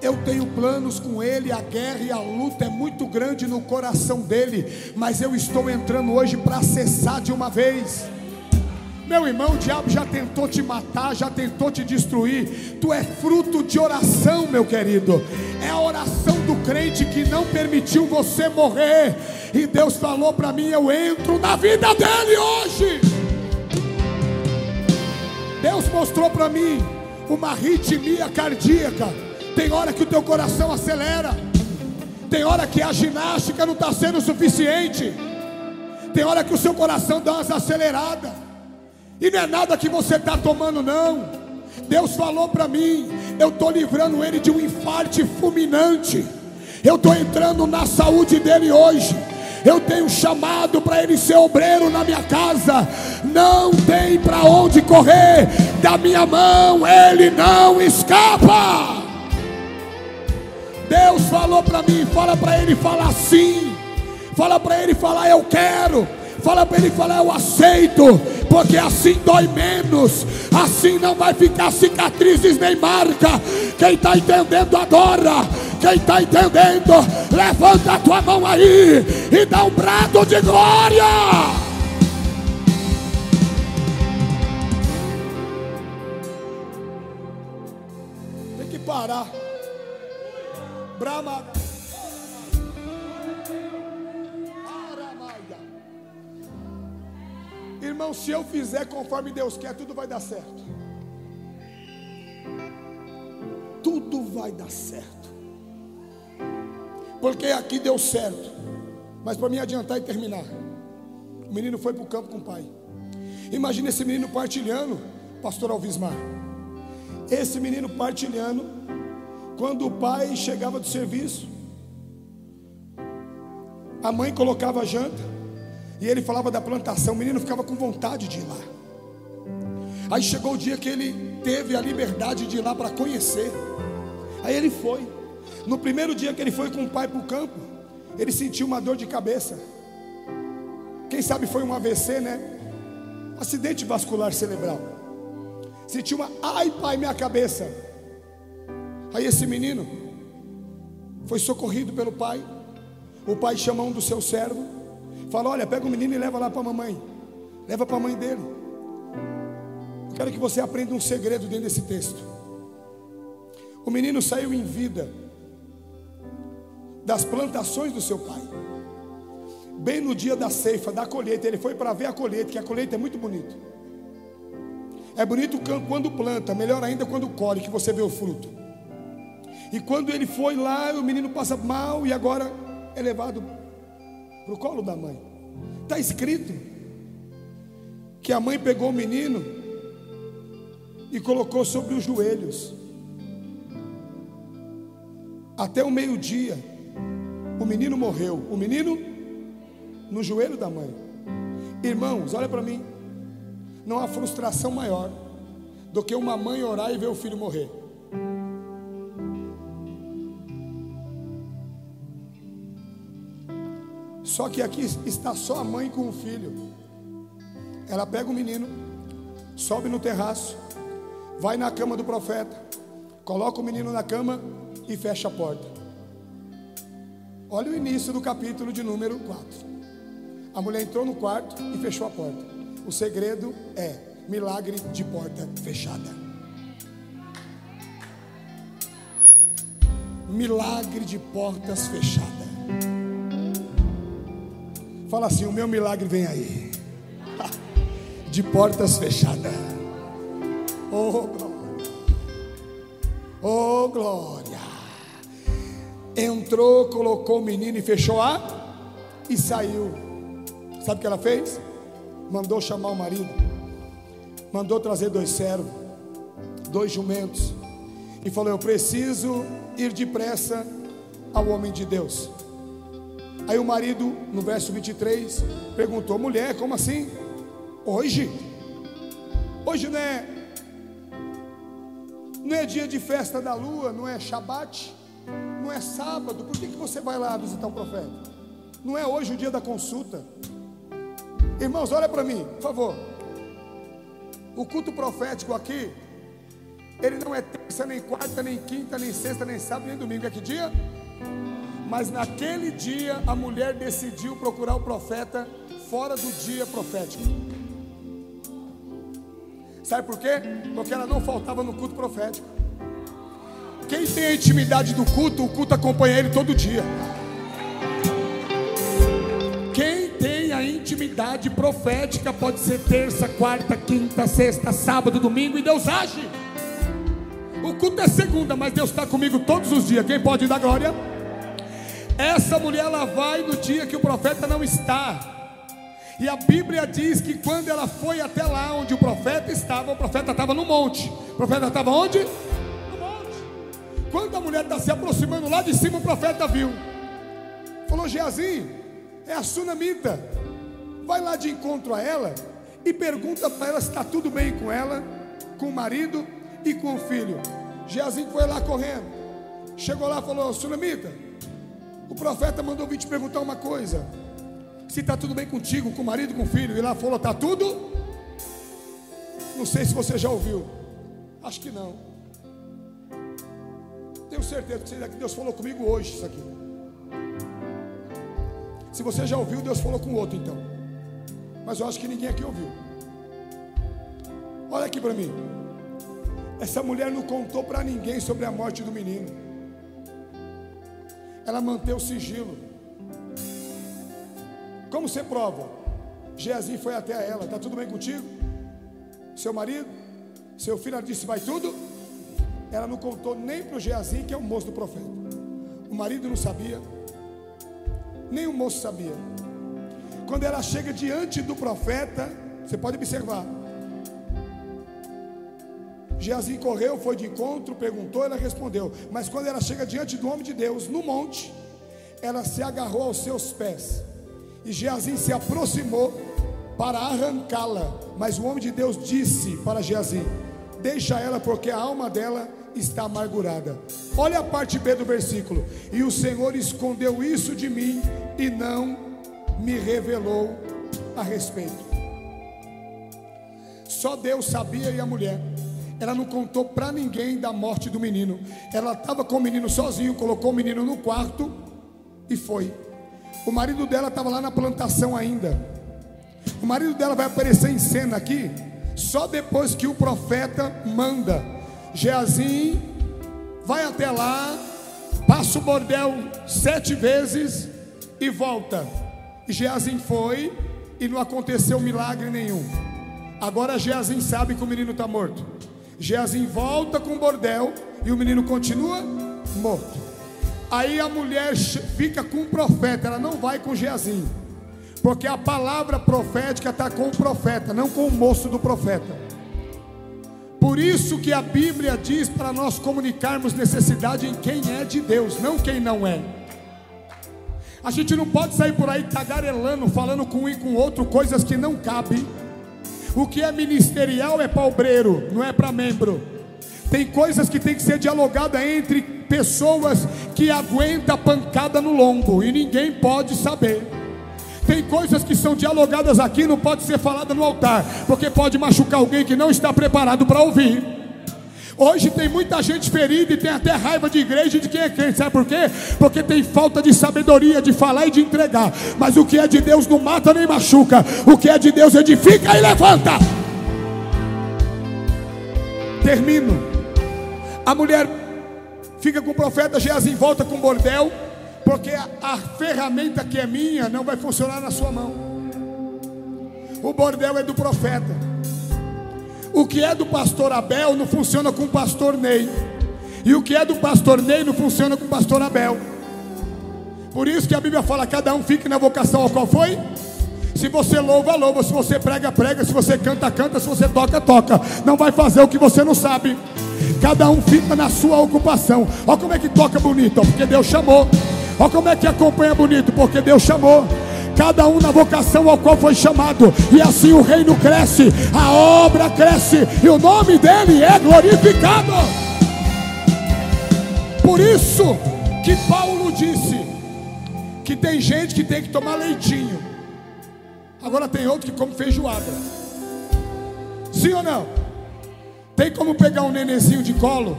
Eu tenho planos com ele, a guerra e a luta é muito grande no coração dele, mas eu estou entrando hoje para cessar de uma vez. Meu irmão, o diabo já tentou te matar, já tentou te destruir. Tu é fruto de oração, meu querido. É a oração do crente que não permitiu você morrer. E Deus falou para mim: eu entro na vida dele hoje. Deus mostrou para mim uma arritmia cardíaca. Tem hora que o teu coração acelera. Tem hora que a ginástica não está sendo suficiente. Tem hora que o seu coração dá umas aceleradas. E não é nada que você está tomando, não. Deus falou para mim: eu estou livrando ele de um infarte fulminante. Eu estou entrando na saúde dele hoje. Eu tenho chamado para ele ser obreiro na minha casa. Não tem para onde correr. Da minha mão ele não escapa. Deus falou para mim, fala para ele falar sim. Fala para ele falar eu quero. Fala para ele falar eu aceito porque assim dói menos, assim não vai ficar cicatrizes nem marca. Quem está entendendo, adora. Quem está entendendo, levanta a tua mão aí e dá um brado de glória. Tem que parar. Brahma. Irmão, se eu fizer conforme Deus quer, tudo vai dar certo. Tudo vai dar certo. Porque aqui deu certo. Mas para me adiantar e terminar. O menino foi para o campo com o pai. Imagina esse menino partilhando, pastor Alvismar. Esse menino partilhando, quando o pai chegava do serviço, a mãe colocava a janta, e ele falava da plantação, o menino ficava com vontade de ir lá. Aí chegou o dia que ele teve a liberdade de ir lá para conhecer. Aí ele foi. No primeiro dia que ele foi com o pai para o campo, ele sentiu uma dor de cabeça. Quem sabe foi um AVC, né? Acidente vascular cerebral. Sentiu uma, ai pai, minha cabeça. Aí esse menino foi socorrido pelo pai. O pai chama um do seu servo Fala, olha, pega o menino e leva lá para a mamãe. Leva para a mãe dele. Eu quero que você aprenda um segredo dentro desse texto. O menino saiu em vida das plantações do seu pai. Bem no dia da ceifa, da colheita, ele foi para ver a colheita, que a colheita é muito bonita. É bonito quando planta, melhor ainda quando colhe, que você vê o fruto. E quando ele foi lá, o menino passa mal e agora é levado para o colo da mãe. Está escrito que a mãe pegou o menino e colocou sobre os joelhos. Até o meio-dia, o menino morreu. O menino no joelho da mãe. Irmãos, olha para mim. Não há frustração maior do que uma mãe orar e ver o filho morrer. Só que aqui está só a mãe com o filho. Ela pega o menino, sobe no terraço, vai na cama do profeta, coloca o menino na cama e fecha a porta. Olha o início do capítulo de número 4. A mulher entrou no quarto e fechou a porta. O segredo é milagre de porta fechada. Milagre de portas fechadas. Fala assim: o meu milagre vem aí. De portas fechadas. Oh, glória. Oh, glória. Entrou, colocou o menino e fechou a e saiu. Sabe o que ela fez? Mandou chamar o marido. Mandou trazer dois servos. dois jumentos e falou: Eu preciso ir depressa ao homem de Deus. Aí o marido, no verso 23, perguntou: Mulher, como assim? Hoje? Hoje não é não é dia de festa da lua, não é Shabat, não é sábado. Por que, que você vai lá visitar um profeta? Não é hoje o dia da consulta. Irmãos, olha para mim, por favor. O culto profético aqui, ele não é terça, nem quarta, nem quinta, nem sexta, nem sábado, nem domingo. É que dia? Mas naquele dia a mulher decidiu procurar o profeta fora do dia profético. Sabe por quê? Porque ela não faltava no culto profético. Quem tem a intimidade do culto, o culto acompanha ele todo dia. Quem tem a intimidade profética pode ser terça, quarta, quinta, sexta, sábado, domingo e Deus age. O culto é segunda, mas Deus está comigo todos os dias. Quem pode dar glória? Essa mulher ela vai no dia que o profeta não está. E a Bíblia diz que quando ela foi até lá onde o profeta estava, o profeta estava no monte. O profeta estava onde? No monte. Quando a mulher está se aproximando lá de cima, o profeta viu. Falou: Geazi, é a sunamita. Vai lá de encontro a ela e pergunta para ela se está tudo bem com ela, com o marido e com o filho. Geazi foi lá correndo. Chegou lá e falou: Sunamita, o profeta mandou vir te perguntar uma coisa se está tudo bem contigo, com o marido, com o filho. E lá falou: está tudo? Não sei se você já ouviu. Acho que não. Tenho certeza que Deus falou comigo hoje isso aqui. Se você já ouviu, Deus falou com outro então. Mas eu acho que ninguém aqui ouviu. Olha aqui para mim. Essa mulher não contou para ninguém sobre a morte do menino. Ela manteve o sigilo. Como você prova? Geazi foi até ela, está tudo bem contigo? Seu marido? Seu filho? Ela disse, vai tudo? Ela não contou nem para o Geazi, que é o moço do profeta. O marido não sabia, nem o moço sabia. Quando ela chega diante do profeta, você pode observar. Geazi correu, foi de encontro, perguntou, ela respondeu. Mas quando ela chega diante do homem de Deus, no monte, ela se agarrou aos seus pés e Geazi se aproximou para arrancá-la. Mas o homem de Deus disse para Geazi: Deixa ela, porque a alma dela está amargurada. Olha a parte B do versículo. E o Senhor escondeu isso de mim e não me revelou a respeito. Só Deus sabia e a mulher. Ela não contou para ninguém da morte do menino. Ela estava com o menino sozinho, colocou o menino no quarto e foi. O marido dela estava lá na plantação ainda. O marido dela vai aparecer em cena aqui só depois que o profeta manda. Geazim vai até lá, passa o bordel sete vezes e volta. Geazim foi e não aconteceu milagre nenhum. Agora Geazim sabe que o menino está morto. Geazim volta com o bordel e o menino continua morto. Aí a mulher fica com o profeta, ela não vai com Geazi, porque a palavra profética está com o profeta, não com o moço do profeta. Por isso que a Bíblia diz para nós comunicarmos necessidade em quem é de Deus, não quem não é. A gente não pode sair por aí tagarelando, falando com um e com outro coisas que não cabem. O que é ministerial é para obreiro, não é para membro. Tem coisas que tem que ser dialogada entre pessoas que aguentam a pancada no lombo e ninguém pode saber. Tem coisas que são dialogadas aqui, não pode ser falada no altar, porque pode machucar alguém que não está preparado para ouvir. Hoje tem muita gente ferida e tem até raiva de igreja e de quem é crente, sabe por quê? Porque tem falta de sabedoria de falar e de entregar. Mas o que é de Deus não mata nem machuca, o que é de Deus edifica e levanta. Termino. A mulher fica com o profeta Geazi, volta com o bordel, porque a, a ferramenta que é minha não vai funcionar na sua mão. O bordel é do profeta. O que é do pastor Abel não funciona com o pastor Ney. E o que é do pastor Ney não funciona com o pastor Abel. Por isso que a Bíblia fala: cada um fique na vocação ao qual foi. Se você louva, louva. Se você prega, prega. Se você canta, canta. Se você toca, toca. Não vai fazer o que você não sabe. Cada um fica na sua ocupação. Olha como é que toca bonito, porque Deus chamou. Olha como é que acompanha bonito, porque Deus chamou cada um na vocação ao qual foi chamado, e assim o reino cresce, a obra cresce, e o nome dele é glorificado. Por isso que Paulo disse que tem gente que tem que tomar leitinho, agora tem outro que come feijoada. Sim ou não? Tem como pegar um nenenzinho de colo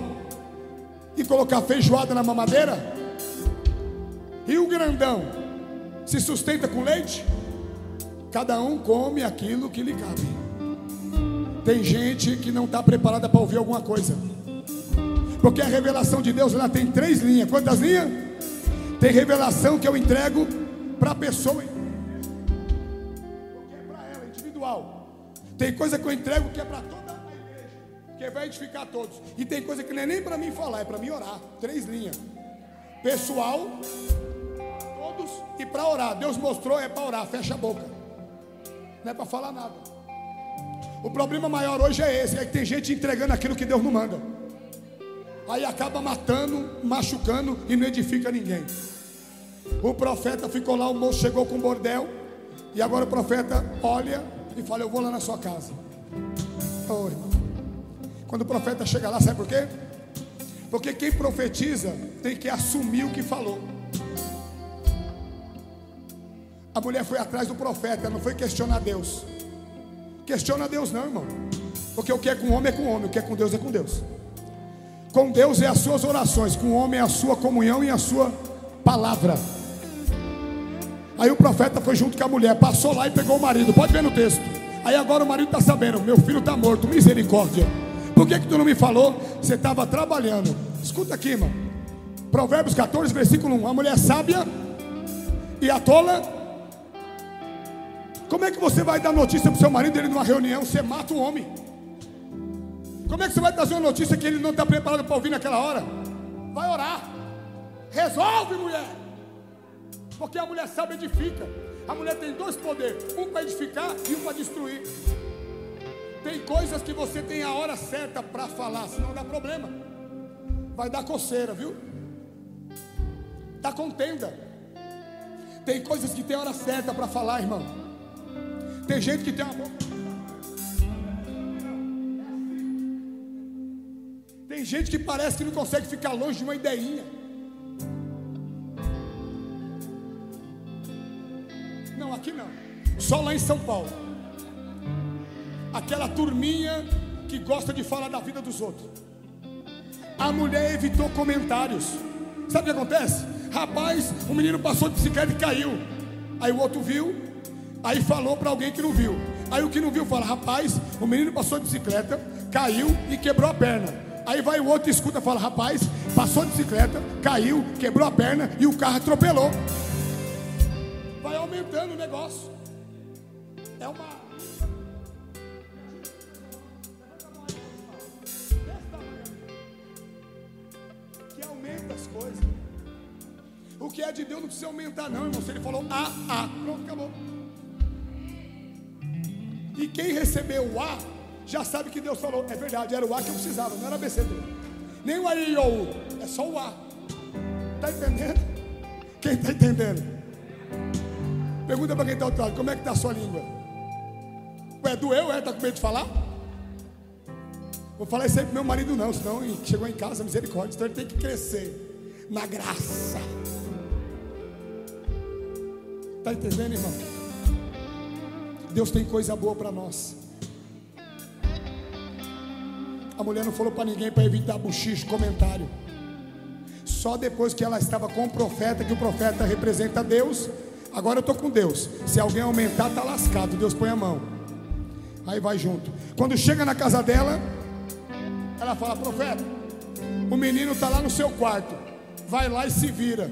e colocar feijoada na mamadeira? E o grandão se sustenta com leite? Cada um come aquilo que lhe cabe. Tem gente que não está preparada para ouvir alguma coisa. Porque a revelação de Deus ela tem três linhas. Quantas linhas? Tem revelação que eu entrego para a pessoa. Porque é para ela, individual. Tem coisa que eu entrego que é para toda a igreja. Que vai edificar todos. E tem coisa que não é nem para mim falar, é para mim orar. Três linhas. Pessoal, todos e para orar. Deus mostrou, é para orar, fecha a boca. Não é para falar nada. O problema maior hoje é esse: é que tem gente entregando aquilo que Deus não manda. Aí acaba matando, machucando e não edifica ninguém. O profeta ficou lá, o moço chegou com bordel. E agora o profeta olha e fala: Eu vou lá na sua casa. Oh, irmão. Quando o profeta chega lá, sabe por quê? Porque quem profetiza tem que assumir o que falou. A mulher foi atrás do profeta, não foi questionar Deus. Questiona Deus, não, irmão. Porque o que é com o homem é com o homem, o que é com Deus é com Deus. Com Deus é as suas orações, com o homem é a sua comunhão e a sua palavra. Aí o profeta foi junto com a mulher, passou lá e pegou o marido. Pode ver no texto. Aí agora o marido está sabendo: meu filho está morto, misericórdia. Por que, que tu não me falou? Você estava trabalhando. Escuta aqui, irmão. Provérbios 14, versículo 1. A mulher sábia e a tola como é que você vai dar notícia para o seu marido ele numa reunião, você mata o homem? Como é que você vai trazer uma notícia que ele não está preparado para ouvir naquela hora? Vai orar. Resolve, mulher. Porque a mulher sabe edifica. A mulher tem dois poderes: um para edificar e um para destruir. Tem coisas que você tem a hora certa para falar, senão dá problema. Vai dar coceira, viu? Dá contenda. Tem coisas que tem hora certa para falar, irmão. Tem gente que tem uma boca. Tem gente que parece que não consegue ficar longe de uma ideinha. Não, aqui não. Só lá em São Paulo. Aquela turminha que gosta de falar da vida dos outros. A mulher evitou comentários. Sabe o que acontece? Rapaz, o menino passou de bicicleta e caiu. Aí o outro viu, Aí falou para alguém que não viu. Aí o que não viu fala: Rapaz, o menino passou de bicicleta, caiu e quebrou a perna. Aí vai o outro escuta e fala: Rapaz, passou de bicicleta, caiu, quebrou a perna e o carro atropelou. Vai aumentando o negócio. É uma. Que aumenta as coisas. O que é de Deus não precisa aumentar, não, irmão. Se ele falou A, A, pronto, acabou. E quem recebeu o A, já sabe que Deus falou. É verdade, era o A que eu precisava, não era BCD. Nem o A e o U, é só o A. Está entendendo? Quem está entendendo? Pergunta para quem está lado, como é que está a sua língua? Ué, doeu, é? Está com medo de falar? Vou falar isso aí para meu marido não, senão chegou em casa, misericórdia. Então ele tem que crescer na graça. Está entendendo, irmão? Deus tem coisa boa para nós. A mulher não falou para ninguém para evitar buchicho, comentário. Só depois que ela estava com o profeta, que o profeta representa Deus. Agora eu estou com Deus. Se alguém aumentar, está lascado. Deus põe a mão. Aí vai junto. Quando chega na casa dela, ela fala: Profeta, o menino está lá no seu quarto. Vai lá e se vira.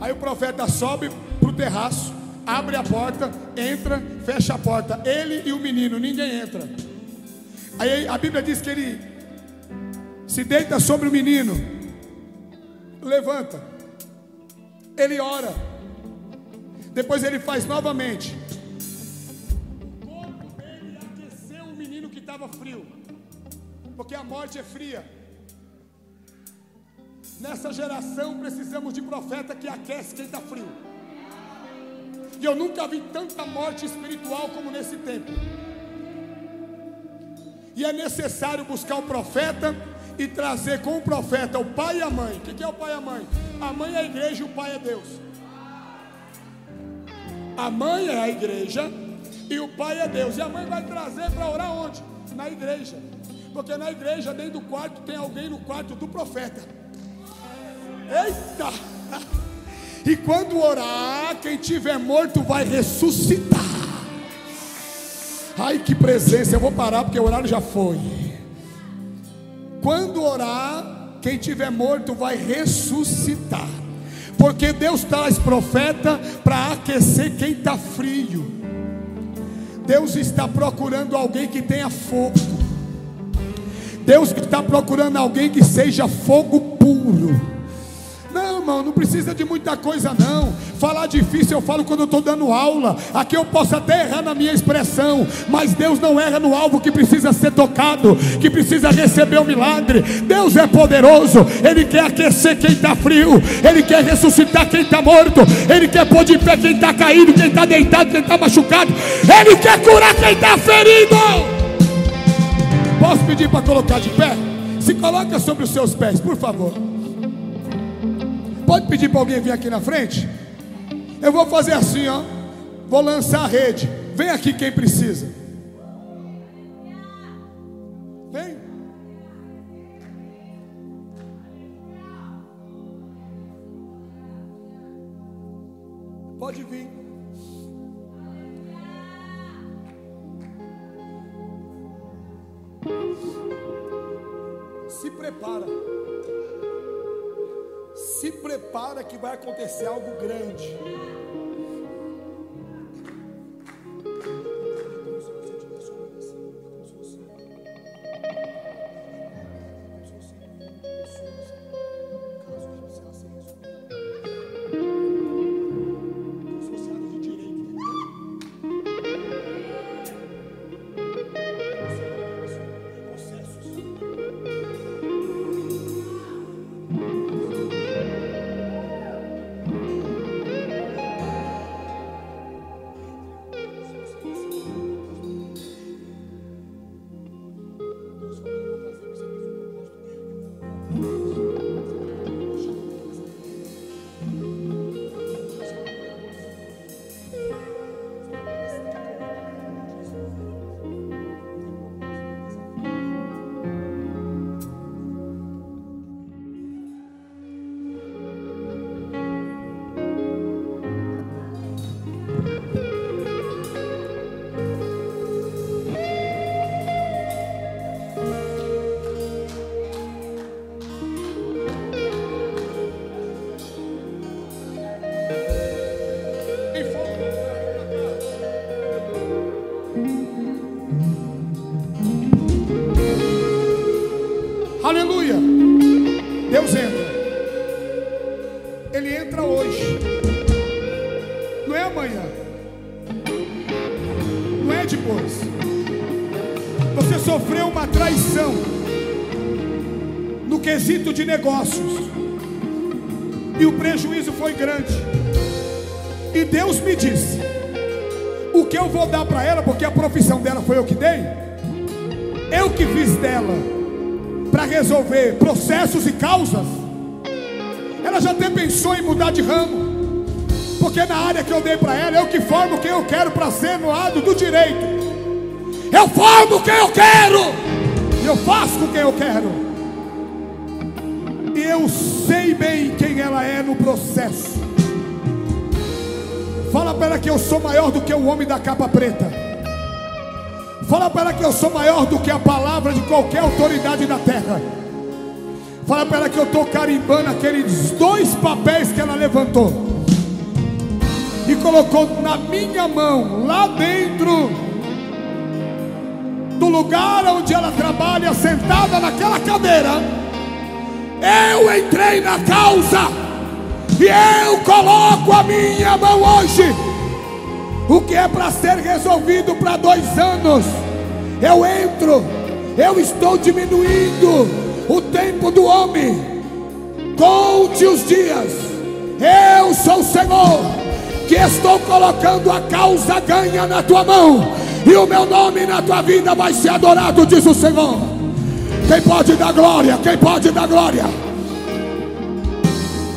Aí o profeta sobe para o terraço abre a porta, entra, fecha a porta. Ele e o menino, ninguém entra. Aí a Bíblia diz que ele se deita sobre o menino, levanta, ele ora, depois ele faz novamente. O corpo dele aqueceu o menino que estava frio. porque a morte é fria. Nessa geração precisamos de profeta que aquece quem está frio. E eu nunca vi tanta morte espiritual como nesse tempo. E é necessário buscar o profeta e trazer com o profeta o pai e a mãe. O que é o pai e a mãe? A mãe é a igreja e o pai é Deus. A mãe é a igreja e o pai é Deus. E a mãe vai trazer para orar onde? Na igreja. Porque na igreja, dentro do quarto, tem alguém no quarto do profeta. Eita! E quando orar, quem tiver morto vai ressuscitar. Ai que presença, eu vou parar porque o horário já foi. Quando orar, quem tiver morto vai ressuscitar. Porque Deus traz profeta para aquecer quem está frio. Deus está procurando alguém que tenha fogo. Deus está procurando alguém que seja fogo puro. Irmão, não precisa de muita coisa, não. Falar difícil eu falo quando eu estou dando aula. Aqui eu posso até errar na minha expressão, mas Deus não erra no alvo que precisa ser tocado, que precisa receber o milagre. Deus é poderoso, Ele quer aquecer quem está frio, Ele quer ressuscitar quem está morto, Ele quer pôr de pé quem está caído, quem está deitado, quem está machucado, Ele quer curar quem está ferido. Posso pedir para colocar de pé? Se coloca sobre os seus pés, por favor. Pode pedir para alguém vir aqui na frente? Eu vou fazer assim, ó. Vou lançar a rede. Vem aqui quem precisa. Prepara que vai acontecer algo grande. De negócios. E o prejuízo foi grande. E Deus me disse: O que eu vou dar para ela, porque a profissão dela foi eu que dei, eu que fiz dela para resolver processos e causas. Ela já até pensou em mudar de ramo. Porque na área que eu dei para ela, eu que formo quem eu quero para ser no lado do direito. Eu formo quem eu quero. Eu faço com quem eu quero no processo. Fala para ela que eu sou maior do que o homem da capa preta. Fala para ela que eu sou maior do que a palavra de qualquer autoridade da terra. Fala para ela que eu estou carimbando aqueles dois papéis que ela levantou e colocou na minha mão, lá dentro do lugar onde ela trabalha, sentada naquela cadeira. Eu entrei na causa e eu coloco a minha mão hoje. O que é para ser resolvido para dois anos, eu entro, eu estou diminuindo o tempo do homem. Conte os dias, eu sou o Senhor, que estou colocando a causa ganha na tua mão, e o meu nome na tua vida vai ser adorado, diz o Senhor. Quem pode dar glória? Quem pode dar glória?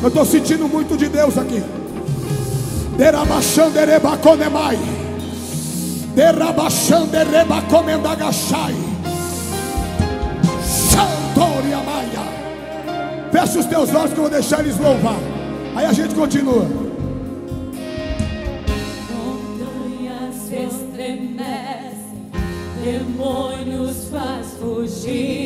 Eu estou sentindo muito de Deus aqui. Derabachanderebaconemai. Derabachanderebacomendagachai. Santoria Maia. Feche os teus olhos que eu vou deixar eles louvar. Aí a gente continua. Montanhas estremecem, demônios faz fugir.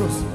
Jesus?